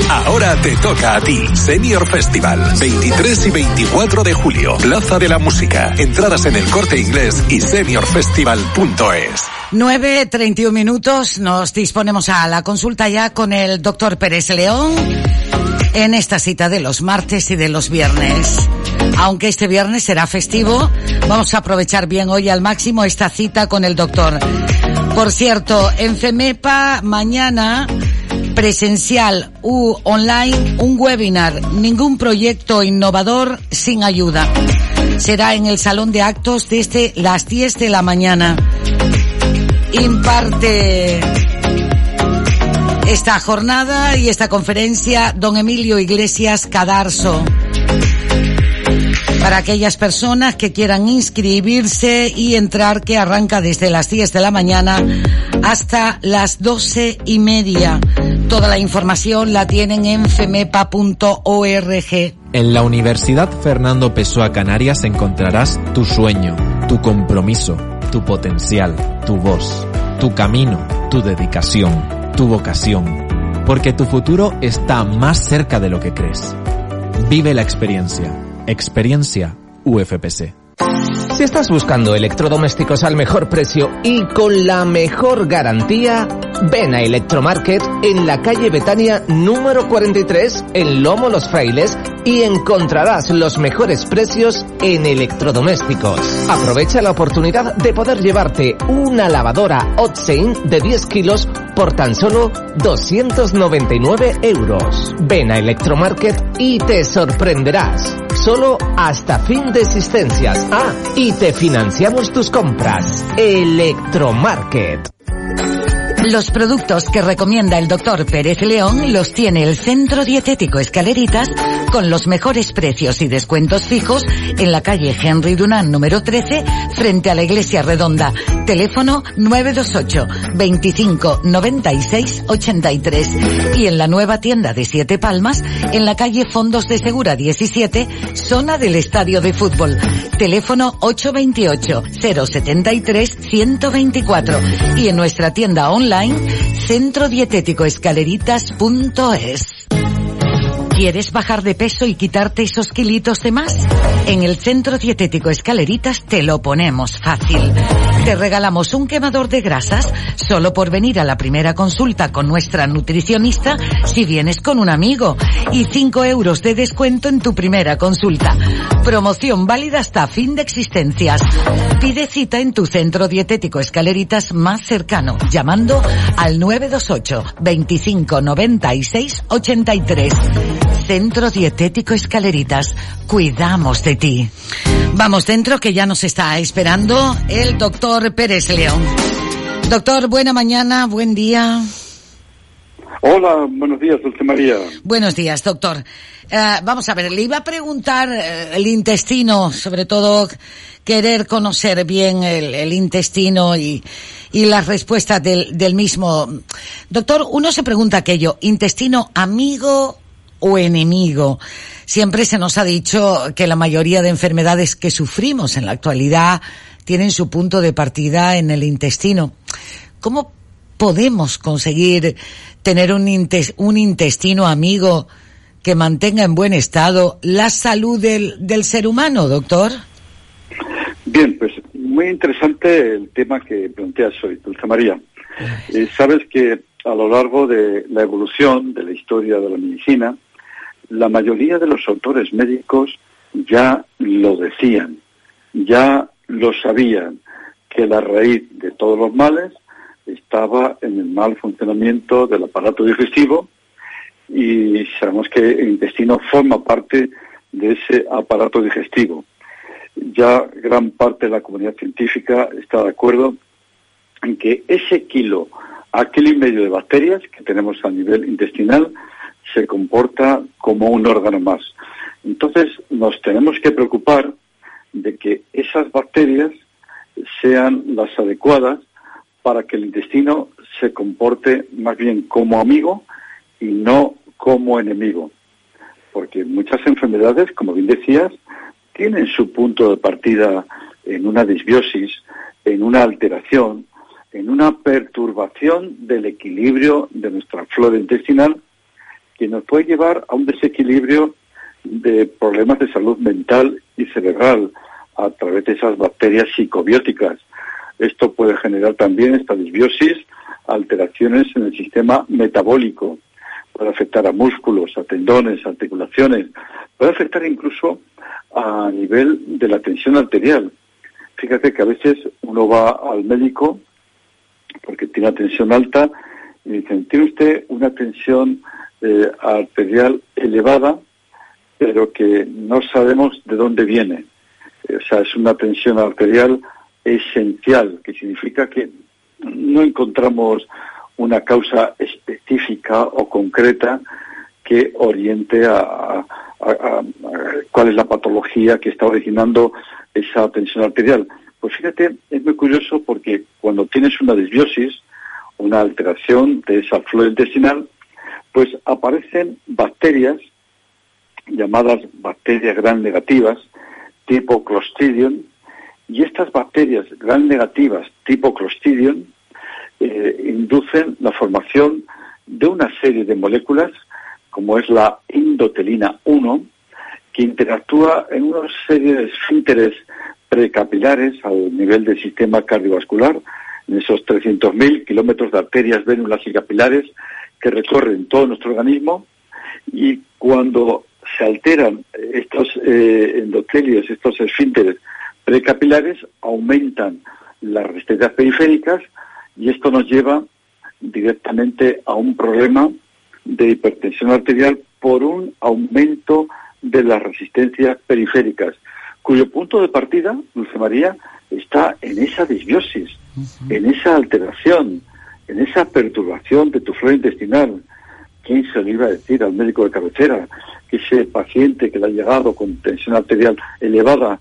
Ahora te toca a ti, Senior Festival, 23 y 24 de julio, Plaza de la Música, entradas en el corte inglés y seniorfestival.es. 9.31 minutos, nos disponemos a la consulta ya con el doctor Pérez León en esta cita de los martes y de los viernes. Aunque este viernes será festivo, vamos a aprovechar bien hoy al máximo esta cita con el doctor. Por cierto, en FEMEPA mañana presencial u online, un webinar, ningún proyecto innovador sin ayuda. Será en el salón de actos desde las 10 de la mañana. Imparte esta jornada y esta conferencia don Emilio Iglesias Cadarso. Para aquellas personas que quieran inscribirse y entrar, que arranca desde las 10 de la mañana hasta las doce y media. Toda la información la tienen en femepa.org. En la Universidad Fernando Pessoa Canarias encontrarás tu sueño, tu compromiso, tu potencial, tu voz, tu camino, tu dedicación, tu vocación. Porque tu futuro está más cerca de lo que crees. Vive la experiencia. Experiencia UFPC. Si estás buscando electrodomésticos al mejor precio y con la mejor garantía, ven a Electromarket en la calle Betania número 43 en Lomo Los Frailes y encontrarás los mejores precios en electrodomésticos. Aprovecha la oportunidad de poder llevarte una lavadora Otsein de 10 kilos por tan solo 299 euros. Ven a Electromarket y te sorprenderás. Solo hasta fin de existencias. Ah, y te financiamos tus compras. Electromarket. Los productos que recomienda el doctor Pérez León los tiene el Centro Dietético Escaleritas con los mejores precios y descuentos fijos en la calle Henry Dunant número 13 frente a la Iglesia Redonda. Teléfono 928 25 96 83 y en la nueva tienda de Siete Palmas en la calle Fondos de Segura 17 zona del Estadio de Fútbol. Teléfono 828 073 124 y en nuestra tienda online centrodietéticoescaleritas.es. ¿Quieres bajar de peso y quitarte esos kilitos de más? En el Centro Dietético Escaleritas te lo ponemos fácil. Te regalamos un quemador de grasas solo por venir a la primera consulta con nuestra nutricionista si vienes con un amigo y 5 euros de descuento en tu primera consulta. Promoción válida hasta fin de existencias. Pide cita en tu Centro Dietético Escaleritas más cercano llamando al 928 25 96 83. Centro Dietético Escaleritas. Cuidamos de ti. Vamos dentro que ya nos está esperando el doctor Pérez León. Doctor, buena mañana, buen día. Hola, buenos días, Dulce María. Buenos días, doctor. Eh, vamos a ver, le iba a preguntar eh, el intestino, sobre todo querer conocer bien el, el intestino y, y las respuestas del, del mismo. Doctor, uno se pregunta aquello, intestino amigo o enemigo. Siempre se nos ha dicho que la mayoría de enfermedades que sufrimos en la actualidad tienen su punto de partida en el intestino. ¿Cómo podemos conseguir tener un, intes- un intestino amigo que mantenga en buen estado la salud del, del ser humano, doctor? Bien, pues muy interesante el tema que planteas hoy, Dulce María. Eh, sabes que a lo largo de la evolución de la historia de la medicina, la mayoría de los autores médicos ya lo decían, ya lo sabían, que la raíz de todos los males estaba en el mal funcionamiento del aparato digestivo y sabemos que el intestino forma parte de ese aparato digestivo. Ya gran parte de la comunidad científica está de acuerdo en que ese kilo a kilo y medio de bacterias que tenemos a nivel intestinal se comporta como un órgano más. Entonces nos tenemos que preocupar de que esas bacterias sean las adecuadas para que el intestino se comporte más bien como amigo y no como enemigo. Porque muchas enfermedades, como bien decías, tienen su punto de partida en una disbiosis, en una alteración, en una perturbación del equilibrio de nuestra flora intestinal que nos puede llevar a un desequilibrio de problemas de salud mental y cerebral a través de esas bacterias psicobióticas. Esto puede generar también esta disbiosis, alteraciones en el sistema metabólico, puede afectar a músculos, a tendones, articulaciones, puede afectar incluso a nivel de la tensión arterial. Fíjate que a veces uno va al médico porque tiene tensión alta y dicen, tiene usted una tensión eh, arterial elevada, pero que no sabemos de dónde viene. Eh, o sea, es una tensión arterial esencial, que significa que no encontramos una causa específica o concreta que oriente a, cuál es la patología que está originando esa tensión arterial. Pues fíjate, es muy curioso porque cuando tienes una desbiosis, una alteración de esa flora intestinal, pues aparecen bacterias llamadas bacterias gram negativas tipo Clostridium y estas bacterias gram negativas tipo Clostridium eh, inducen la formación de una serie de moléculas como es la endotelina 1 que interactúa en una serie de esfínteres precapilares al nivel del sistema cardiovascular, en esos 300.000 kilómetros de arterias, vénulas y capilares que recorren todo nuestro organismo y cuando se alteran estos eh, endotelios, estos esfínteres precapilares, aumentan las resistencias periféricas y esto nos lleva directamente a un problema de hipertensión arterial por un aumento de las resistencias periféricas, cuyo punto de partida, Dulce María, está en esa disbiosis, en esa alteración, en esa perturbación de tu flora intestinal. ¿Quién se lo iba a decir al médico de cabecera que ese paciente que le ha llegado con tensión arterial elevada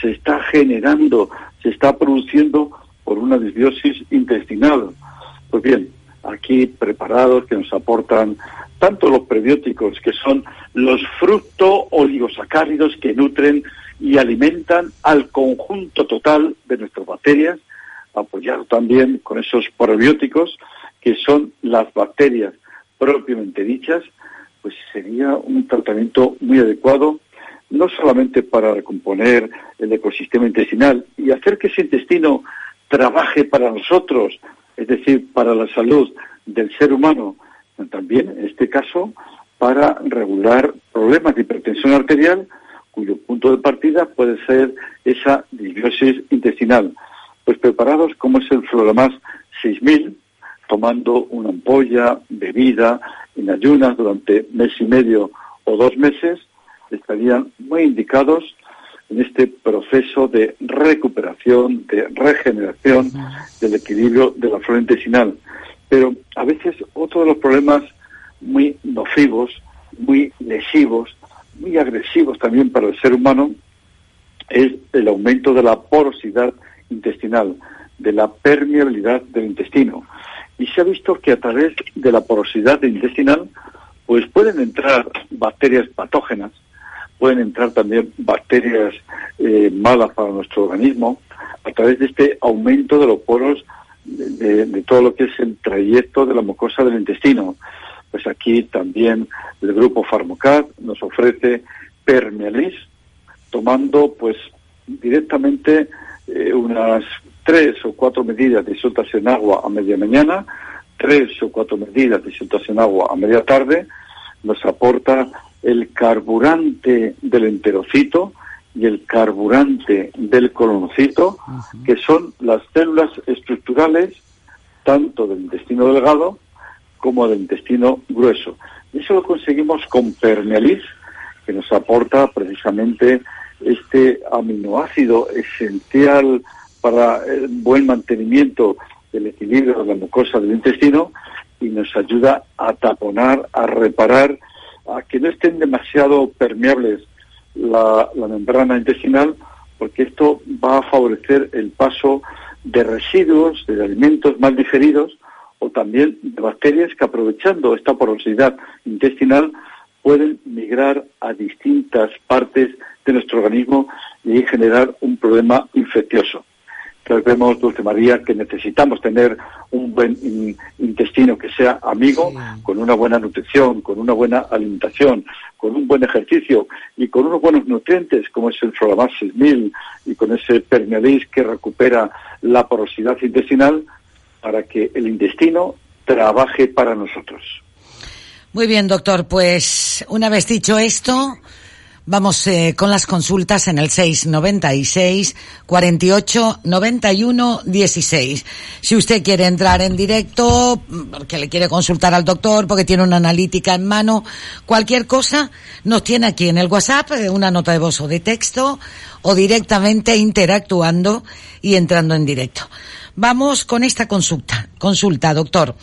se está generando, se está produciendo por una disbiosis intestinal? Pues bien, aquí preparados que nos aportan tanto los prebióticos, que son los fructo oligosacáridos que nutren y alimentan al conjunto total de nuestras bacterias, apoyado también con esos probióticos, que son las bacterias propiamente dichas, pues sería un tratamiento muy adecuado, no solamente para recomponer el ecosistema intestinal y hacer que ese intestino trabaje para nosotros, es decir, para la salud del ser humano, sino también, en este caso, para regular problemas de hipertensión arterial, cuyo punto de partida puede ser esa disbiosis intestinal. Pues preparados como es el Floramas 6000, tomando una ampolla, bebida, en ayunas durante mes y medio o dos meses, estarían muy indicados en este proceso de recuperación, de regeneración del equilibrio de la flora intestinal. Pero a veces otro de los problemas muy nocivos, muy lesivos, muy agresivos también para el ser humano es el aumento de la porosidad intestinal, de la permeabilidad del intestino. Y se ha visto que a través de la porosidad intestinal pues pueden entrar bacterias patógenas, pueden entrar también bacterias eh, malas para nuestro organismo, a través de este aumento de los poros de, todo lo que es el trayecto de la mucosa del intestino. Pues aquí también el grupo Farmocat nos ofrece Permealis, tomando pues directamente eh, unas tres o cuatro medidas de en agua a media mañana, tres o cuatro medidas de en agua a media tarde, nos aporta el carburante del enterocito, y el carburante del colonocito, que son las células estructurales tanto del intestino delgado como del intestino grueso. Y eso lo conseguimos con Pernealis, que nos aporta precisamente este aminoácido esencial para el buen mantenimiento del equilibrio de la mucosa del intestino y nos ayuda a taponar, a reparar, a que no estén demasiado permeables la, membrana intestinal, porque esto va a favorecer el paso de residuos, de alimentos mal digeridos o también de bacterias que aprovechando esta porosidad intestinal pueden migrar a distintas partes de nuestro organismo y generar un problema infeccioso. Entonces vemos, Dulce María, que necesitamos tener un buen intestino que sea amigo, con una buena nutrición, con una buena alimentación, con un buen ejercicio y con unos buenos nutrientes como es el Floramar 6000 y con ese Permealis que recupera la porosidad intestinal para que el intestino trabaje para nosotros. Muy bien, doctor. Pues una vez dicho esto, Vamos eh, con las consultas en el 696 48 91 16. Si usted quiere entrar en directo, porque le quiere consultar al doctor, porque tiene una analítica en mano, cualquier cosa, nos tiene aquí en el WhatsApp eh, una nota de voz o de texto o directamente interactuando y entrando en directo. Vamos con esta consulta. Consulta, doctor.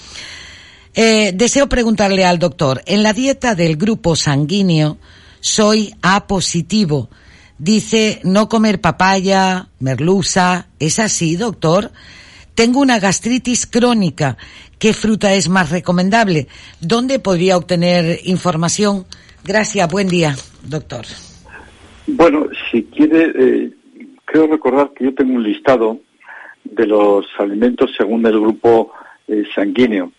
Eh, deseo preguntarle al doctor, en la dieta del grupo sanguíneo, soy A positivo. Dice no comer papaya, merluza. ¿Es así, doctor? Tengo una gastritis crónica. ¿Qué fruta es más recomendable? ¿Dónde podría obtener información? Gracias, buen día, doctor. Bueno, si quiere, eh, creo recordar que yo tengo un listado de los alimentos según el grupo eh, sanguíneo.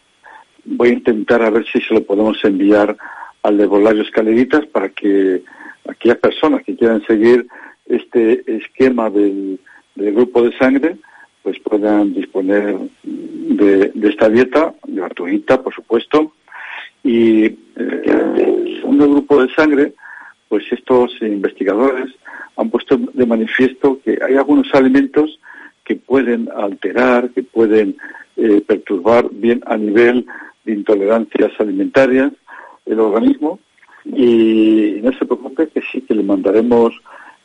Voy a intentar a ver si se lo podemos enviar al de Bolario Escaleritas para que aquellas personas que quieran seguir este esquema del, grupo de sangre pues puedan disponer de, esta dieta gratuita, por supuesto. Y eh, el grupo de sangre, pues estos investigadores han puesto de manifiesto que hay algunos alimentos que pueden alterar, que pueden eh, perturbar bien a nivel de intolerancias alimentarias el organismo. Y no se preocupe que sí que le mandaremos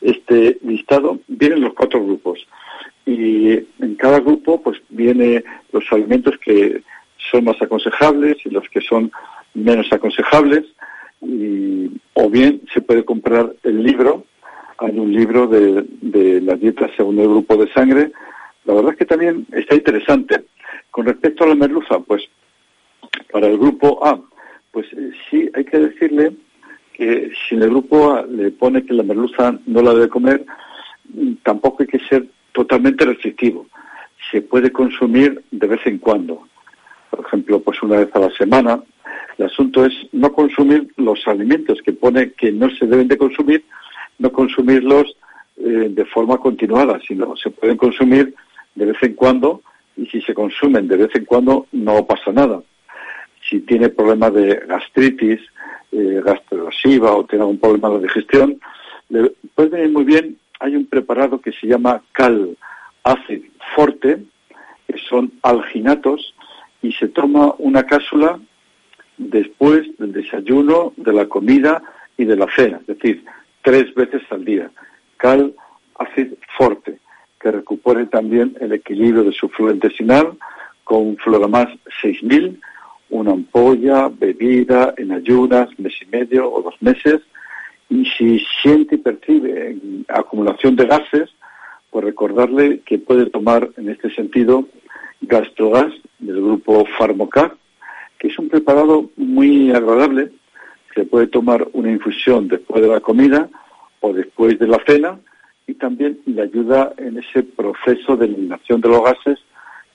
este listado. Vienen los cuatro grupos. Y en cada grupo pues viene los alimentos que son más aconsejables y los que son menos aconsejables. Y, o bien se puede comprar el libro. Hay un libro de, de la dieta según el grupo de sangre. La verdad es que también está interesante. Con respecto a la merluza pues para el grupo A pues eh, sí, hay que decirle que si en el grupo le pone que la merluza no la debe comer, mm, tampoco hay que ser totalmente restrictivo. Se puede consumir de vez en cuando. Por ejemplo, pues una vez a la semana. El asunto es no consumir los alimentos que pone que no se deben de consumir, no consumirlos eh, de forma continuada, sino se pueden consumir de vez en cuando y si se consumen de vez en cuando no pasa nada si tiene problemas de gastritis, eh, o tiene algún problema de digestión, le puede venir muy bien. Hay un preparado que se llama Cal Acid Forte, que son alginatos, y se toma una cápsula después del desayuno, de la comida y de la cena, es decir, tres veces al día. Cal Acid Forte, que recupere también el equilibrio de su flujo intestinal, con Floramas 6000, una ampolla, bebida, en ayunas, mes y medio o dos meses. Y si siente y percibe acumulación de gases, pues recordarle que puede tomar en este sentido Gastrogas del grupo Farmocar, que es un preparado muy agradable. Se puede tomar una infusión después de la comida o después de la cena y también le ayuda en ese proceso de eliminación de los gases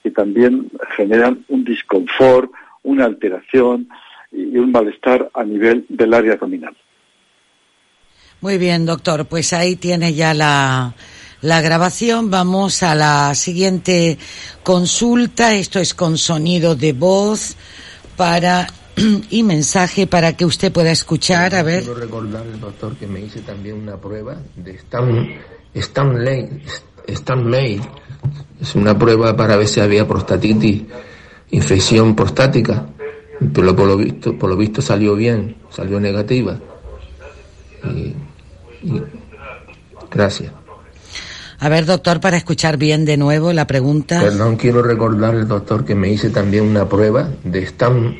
que también generan un disconfort, una alteración y un malestar a nivel del área abdominal. Muy bien, doctor. Pues ahí tiene ya la, la grabación. Vamos a la siguiente consulta. Esto es con sonido de voz para y mensaje para que usted pueda escuchar. A ver. Quiero recordar, doctor, que me hice también una prueba de Stanley. Stanley, Stanley. Es una prueba para ver si había prostatitis, infección prostática. Pero por lo visto, por lo visto salió bien, salió negativa. gracias. A ver, doctor, para escuchar bien de nuevo la pregunta. Perdón, quiero recordarle, doctor, que me hice también una prueba de Stan.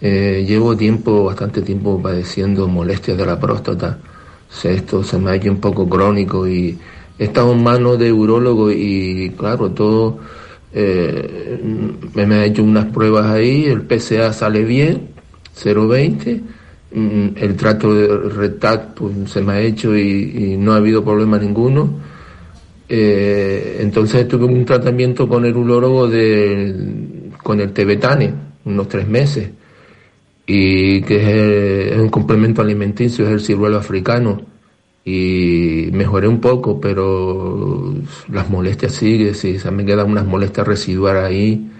Eh, llevo tiempo, bastante tiempo padeciendo molestias de la próstata. esto se me ha hecho un poco crónico y he estado en manos de urólogo y, claro, todo. Eh, me, ha hecho unas pruebas ahí, el PCA sale bien, 0,20 Mm, el trato de RETAC pues, se me ha hecho y, no ha habido problema ninguno. Eh, entonces tuve un tratamiento con el urólogo de, con el tebetane, unos tres meses, y que es, un complemento alimenticio, es el ciruelo africano. Y mejoré un poco, pero las molestias siguen, sí, se me quedan unas molestias residuales ahí.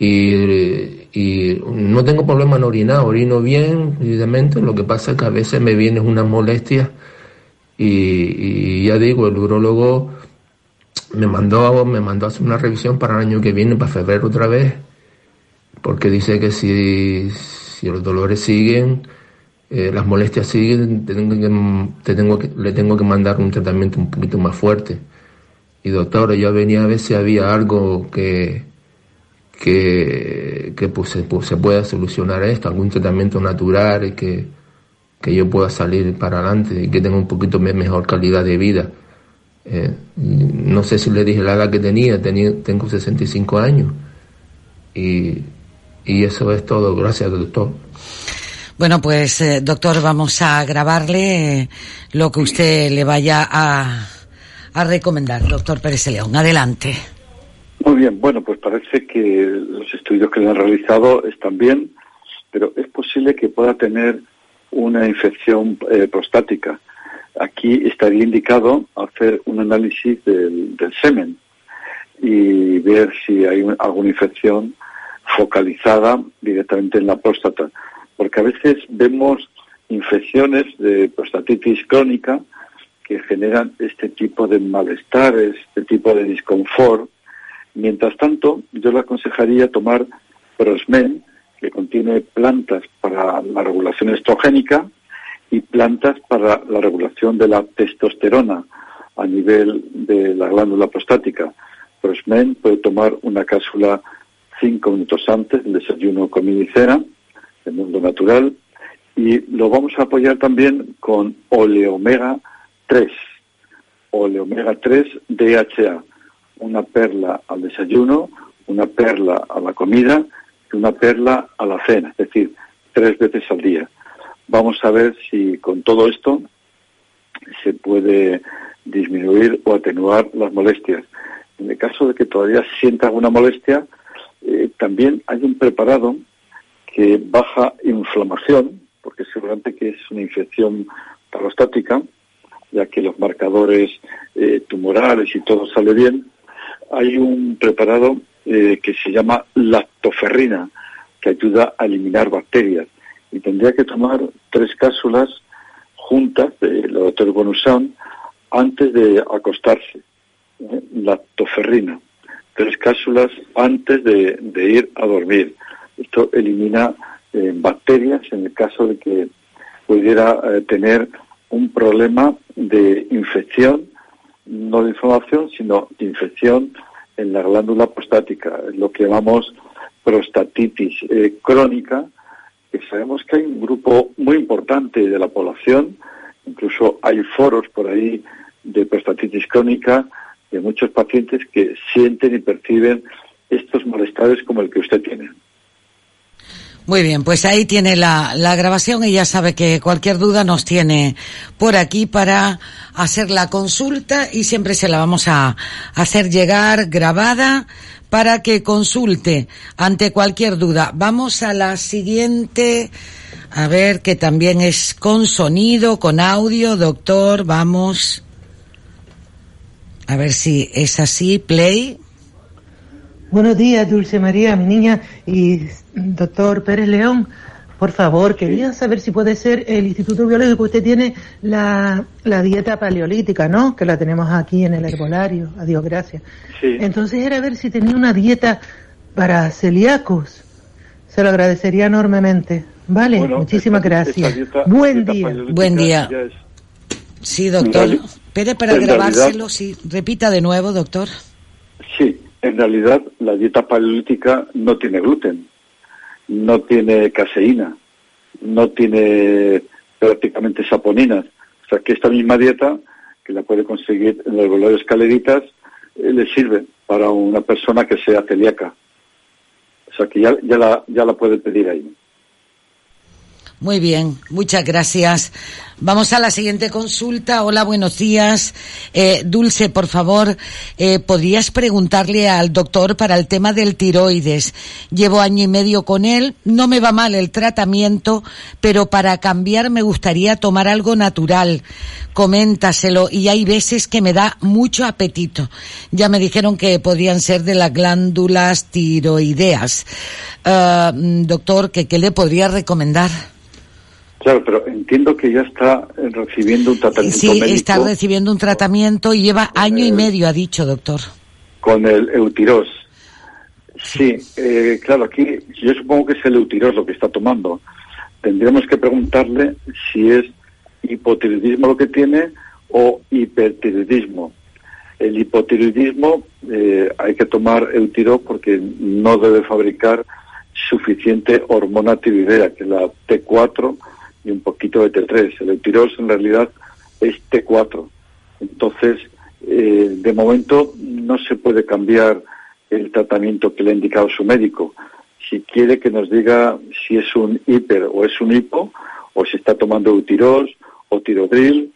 Y y no tengo problema en orinar, orino bien, evidentemente, lo que pasa es que a veces me viene una molestia y, ya digo, el urologo me mandó, me mandó a hacer una revisión para el año que viene, para febrero otra vez, porque dice que si, si los dolores siguen, eh, las molestias siguen, tengo que, que, le tengo que mandar un tratamiento un poquito más fuerte. Y doctor, yo venía a ver si había algo que, que, pues, se, pues, se, pueda solucionar esto, algún tratamiento natural que, que yo pueda salir para adelante y que tenga un poquito mejor calidad de vida. Eh, no sé si le dije la edad que tenía, tenía tengo 65 años y, y eso es todo. Gracias, doctor. Bueno, pues eh, doctor, vamos a grabarle eh, lo que usted le vaya a, a recomendar, doctor Pérez León. Adelante. Muy bien, bueno, pues parece que los estudios que le han realizado están bien, pero es posible que pueda tener una infección eh, prostática. Aquí estaría indicado hacer un análisis del, semen y ver si hay alguna infección focalizada directamente en la próstata, porque a veces vemos infecciones de prostatitis crónica que generan este tipo de malestares, este tipo de disconfort Mientras tanto, yo le aconsejaría tomar Prosmen, que contiene plantas para la regulación estrogénica y plantas para la regulación de la testosterona a nivel de la glándula prostática. Prosmen puede tomar una cápsula cinco minutos antes del desayuno comida y cena, del mundo natural, y lo vamos a apoyar también con oleomega 3, oleomega 3 DHA una perla al desayuno, una perla a la comida y una perla a la cena, es decir, tres veces al día. Vamos a ver si con todo esto se puede disminuir o atenuar las molestias. En el caso de que todavía sienta alguna molestia, eh, también hay un preparado baja inflamación, porque seguramente que es una infección prostática, ya que los marcadores eh, tumorales y todo sale bien, hay un preparado eh, que se llama lactoferrina, que ayuda a eliminar bacterias. Y tendría que tomar tres cápsulas juntas del laboratorio Bonusan antes de acostarse. ¿eh? Lactoferrina. Tres cápsulas antes de, ir a dormir. Esto elimina eh, bacterias en el caso de que pudiera tener un problema de infección no de inflamación, sino de infección en la glándula prostática, lo que llamamos prostatitis eh, crónica, que sabemos que hay un grupo muy importante de la población, incluso hay foros por ahí de prostatitis crónica, de muchos pacientes que sienten y perciben estos malestares como el que usted tiene. Muy bien, pues ahí tiene la, la grabación y ya sabe que cualquier duda nos tiene por aquí para hacer la consulta y siempre se la vamos a hacer llegar grabada para que consulte ante cualquier duda. Vamos a la siguiente, a ver que también es con sonido, con audio, doctor, vamos. A ver si es así, play. Buenos días, Dulce María, mi niña y doctor Pérez León. Por favor, quería saber si puede ser el Instituto Biológico. Usted tiene la, la dieta paleolítica, ¿no? Que la tenemos aquí en el herbolario. Adiós, gracias. Sí. Entonces era ver si tenía una dieta para celíacos. Se lo agradecería enormemente. Vale, Bueno, muchísimas esta- gracias. esta dieta- Buen dieta día. Buen día. Sí, doctor. Espere para en grabárselo, realidad- sí. Repita de nuevo, doctor. Sí, en realidad la dieta paleolítica no tiene gluten, no tiene caseína, no tiene prácticamente saponinas. O sea que esta misma dieta, que la puede conseguir en los volores caleritas, eh, le sirve para una persona que sea celíaca. O sea que ya, ya, la, ya la puede pedir ahí. Muy bien, muchas gracias. Vamos a la siguiente consulta. Hola, buenos días. Eh, Dulce, por favor, eh, ¿podrías preguntarle al doctor para el tema del tiroides? Llevo año y medio con él, no me va mal el tratamiento, pero para cambiar me gustaría tomar algo natural. Coméntaselo y hay veces que me da mucho apetito. Ya me dijeron que podían ser de las glándulas tiroideas. Ah, mm, doctor, ¿qué, ¿qué le podría recomendar? Claro, pero entiendo que ya está eh, recibiendo un tratamiento Sí, médico está recibiendo un tratamiento y lleva año y medio, ha dicho, doctor. con el Eutiros. Sí, eh, claro, aquí yo supongo que es el Eutiros lo que está tomando. Tendríamos que preguntarle si es hipotiroidismo lo que tiene o hipertiroidismo. El hipotiroidismo eh, hay que tomar Eutiros porque no debe fabricar suficiente hormona tiroidea, que es la T4 y un poquito de T3. El Eutiros en realidad es T4. Entonces, eh, de momento no se puede cambiar el tratamiento que le ha indicado su médico. Si quiere que nos diga si es un hiper o es un hipo, o si está tomando Eutiros o tirodril,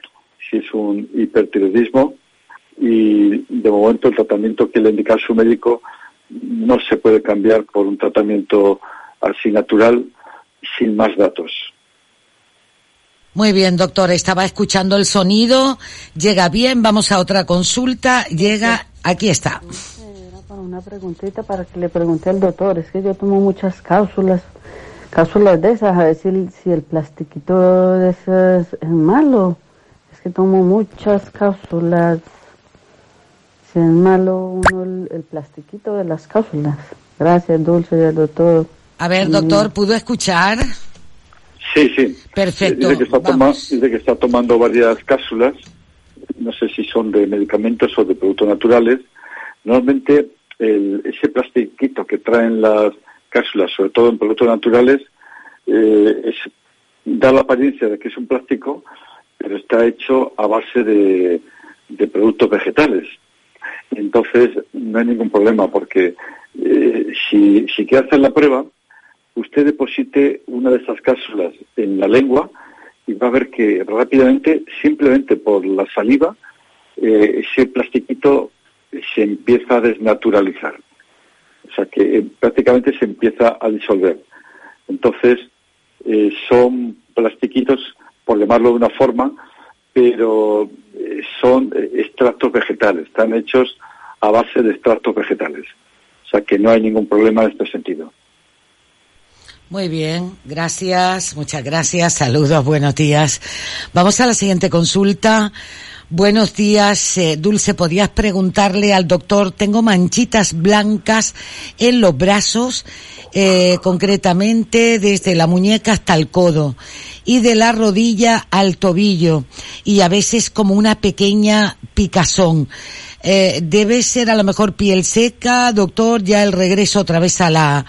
si es un hipertiroidismo, y de momento el tratamiento que le ha indicado su médico no se puede cambiar por un tratamiento así natural sin más datos. Muy bien, doctor, estaba escuchando el sonido, llega bien, vamos a otra consulta, llega, aquí está. Para una preguntita para que le pregunte al doctor, es que yo tomo muchas cápsulas, cápsulas de esas, a ver si el, si el plastiquito de esas es malo. Es que tomo muchas cápsulas. Si es malo uno el, el plastiquito de las cápsulas. Gracias, Dulce, y al doctor. A ver, doctor, ¿pudo escuchar? Sí, sí. Perfecto, Dice que, está toma- dice que está tomando varias cápsulas, no sé si son de medicamentos o de productos naturales. Normalmente el- ese plastiquito que traen las cápsulas, sobre todo en productos naturales, eh, es- da la apariencia de que es un plástico, pero está hecho a base de, de productos vegetales. Entonces no hay ningún problema porque eh, si, si quiere hacer la prueba, usted deposite una de esas cápsulas en la lengua y va a ver que rápidamente, simplemente por la saliva, eh, ese plastiquito se empieza a desnaturalizar. O sea que eh, prácticamente se empieza a disolver. Entonces, eh, son plastiquitos, por llamarlo de una forma, pero son extractos vegetales, están hechos a base de extractos vegetales. O sea que no hay ningún problema en este sentido. Muy bien, gracias, muchas gracias, saludos, buenos días. Vamos a la siguiente consulta. Buenos días, eh, Dulce, ¿podrías preguntarle al doctor? Tengo manchitas blancas en los brazos, eh, concretamente desde la muñeca hasta el codo y de la rodilla al tobillo y a veces como una pequeña picazón. Eh, ¿Debe ser a lo mejor piel seca, doctor, ya el regreso otra vez a la,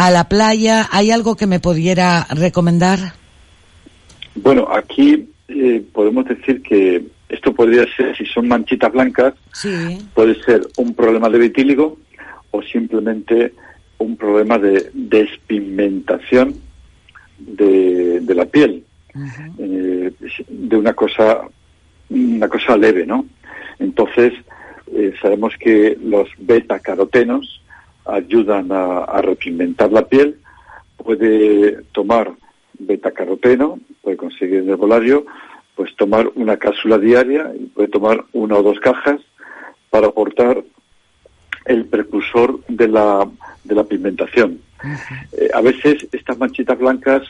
a la playa? ¿Hay algo que me pudiera recomendar? Bueno, aquí eh, podemos decir que esto podría ser, si son manchitas blancas, puede ser un problema de vitíligo o simplemente un problema de despigmentación de, de la piel, eh, de una cosa, una cosa leve, ¿no? Entonces, eh, sabemos que los beta-carotenos ayudan a, a repigmentar la piel. Puede tomar beta-caroteno, puede conseguir en el volario, pues tomar una cápsula diaria y puede tomar una o dos cajas para aportar el precursor de la, de la pigmentación. Eh, a veces estas manchitas blancas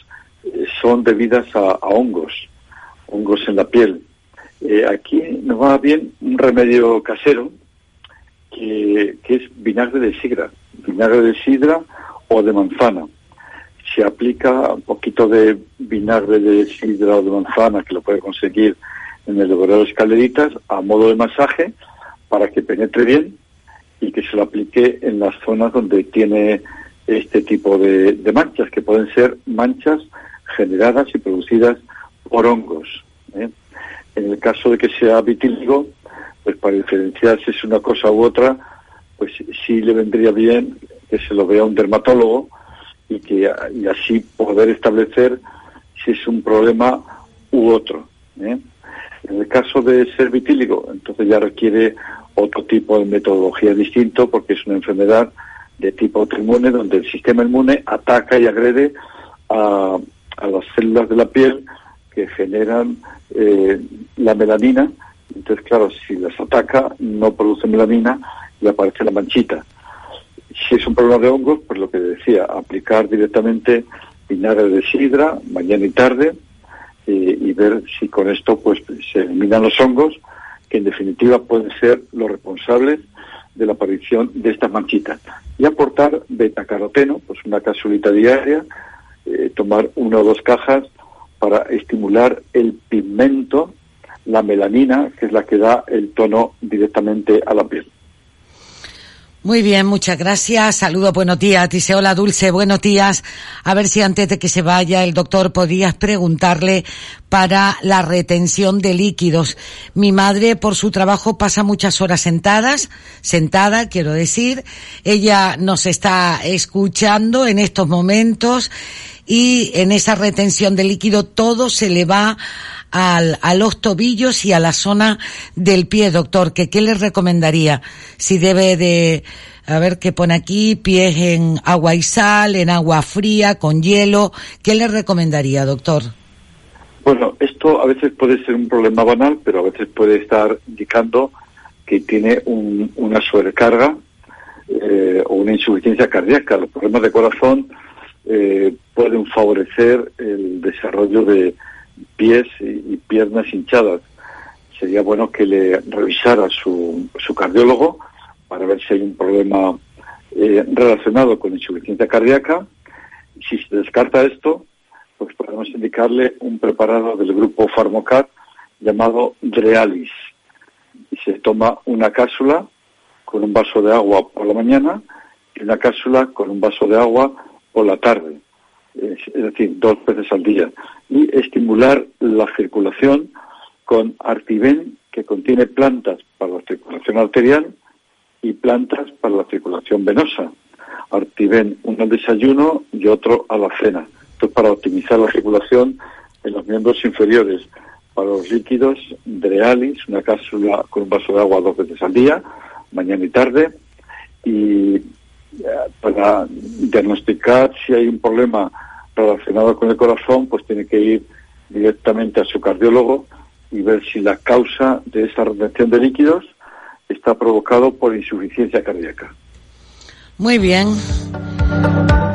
eh, son debidas a, hongos, hongos en la piel. Eh, aquí nos va bien un remedio casero que, que es vinagre de sidra, vinagre de sidra o de manzana se aplica un poquito de vinagre de sidra o de manzana, que lo puede conseguir en el laboratorio de escaleritas, a modo de masaje, para que penetre bien y que se lo aplique en las zonas donde tiene este tipo de, manchas, que pueden ser manchas generadas y producidas por hongos. ¿eh? En el caso de que sea vitíligo, pues para diferenciar si es una cosa u otra, pues sí le vendría bien que se lo vea un dermatólogo, y que y así poder establecer si es un problema u otro. ¿eh? En el caso de ser vitíligo, entonces ya requiere otro tipo de metodología distinto porque es una enfermedad de tipo autoinmune donde el sistema inmune ataca y agrede a, a las células de la piel que generan eh, la melanina. Entonces, claro, si las ataca, no produce melanina y aparece la manchita. Si es un problema de hongos, pues lo que decía, aplicar directamente vinagre de sidra mañana y tarde y ver si con esto pues se eliminan los hongos que en definitiva pueden ser los responsables de la aparición de estas manchitas. Y aportar betacaroteno, pues una capsulita diaria, eh, tomar una o dos cajas para estimular el pigmento, la melanina, que es la que da el tono directamente a la piel. Muy bien, muchas gracias. Saludo, buenos días. Dice, hola Dulce, buenos días. A ver si antes de que se vaya el doctor podías preguntarle para la retención de líquidos. Mi madre por su trabajo pasa muchas horas sentadas, sentada, quiero decir. Ella nos está escuchando en estos momentos y en esa retención de líquido todo se le va al, a los tobillos y a la zona del pie, doctor, que qué le recomendaría? Si debe de, a ver qué pone aquí, pies en agua y sal, en agua fría, con hielo, ¿qué le recomendaría, doctor? Bueno, esto a veces puede ser un problema banal, pero a veces puede estar indicando que tiene una sobrecarga eh, o una insuficiencia cardíaca. Los problemas de corazón eh, pueden favorecer el desarrollo de, pies y, piernas hinchadas. Sería bueno que le revisara su, su cardiólogo para ver si hay un problema eh, relacionado con insuficiencia cardíaca. Si se descarta esto, pues podemos indicarle un preparado del grupo Farmocat llamado Drealis. Se toma una cápsula con un vaso de agua por la mañana y una cápsula con un vaso de agua por la tarde es decir, dos veces al día, y estimular la circulación con Artiven, que contiene plantas para la circulación arterial y plantas para la circulación venosa. Artiven, uno al desayuno y otro a la cena. Esto es para optimizar la circulación en los miembros inferiores. Para los líquidos, Drealis, una cápsula con un vaso de agua dos veces al día, mañana y tarde. Y para diagnosticar si hay un problema relacionado con el corazón, pues tiene que ir directamente a su cardiólogo y ver si la causa de esa retención de líquidos está provocado por insuficiencia cardíaca. Muy bien.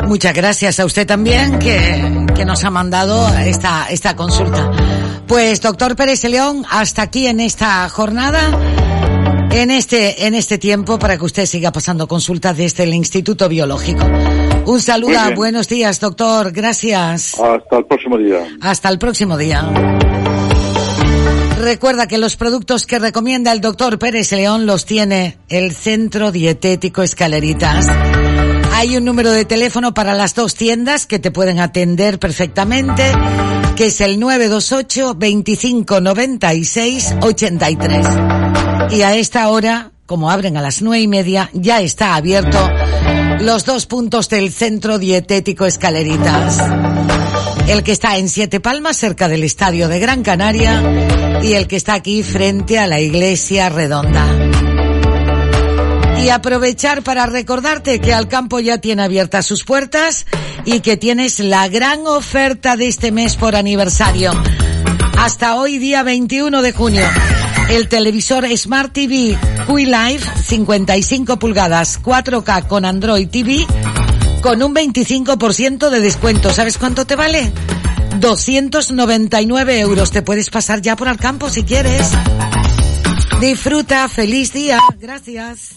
Muchas gracias a usted también que, que nos ha mandado esta, esta consulta. Pues doctor Pérez León, hasta aquí en esta jornada en este, en este tiempo para que usted siga pasando consultas desde el Instituto Biológico. Un saludo, buenos días, doctor. Gracias. Hasta el próximo día. Hasta el próximo día. Recuerda que los productos que recomienda el doctor Pérez León los tiene el Centro Dietético Escaleritas. Hay un número de teléfono para las dos tiendas que te pueden atender perfectamente, que es el 928 25 96 83. Y a esta hora, como abren a las nueve y media, ya está abierto los dos puntos del Centro Dietético Escaleritas. El que está en Siete Palmas, cerca del Estadio de Gran Canaria, y el que está aquí frente a la Iglesia Redonda. Y aprovechar para recordarte que Alcampo ya tiene abiertas sus puertas y que tienes la gran oferta de este mes por aniversario. Hasta hoy, día 21 de junio. El televisor Smart TV Life 55 pulgadas 4K con Android TV con un 25% de descuento. ¿Sabes cuánto te vale? 299 euros. Te puedes pasar ya por Alcampo si quieres. Disfruta, feliz día. Gracias.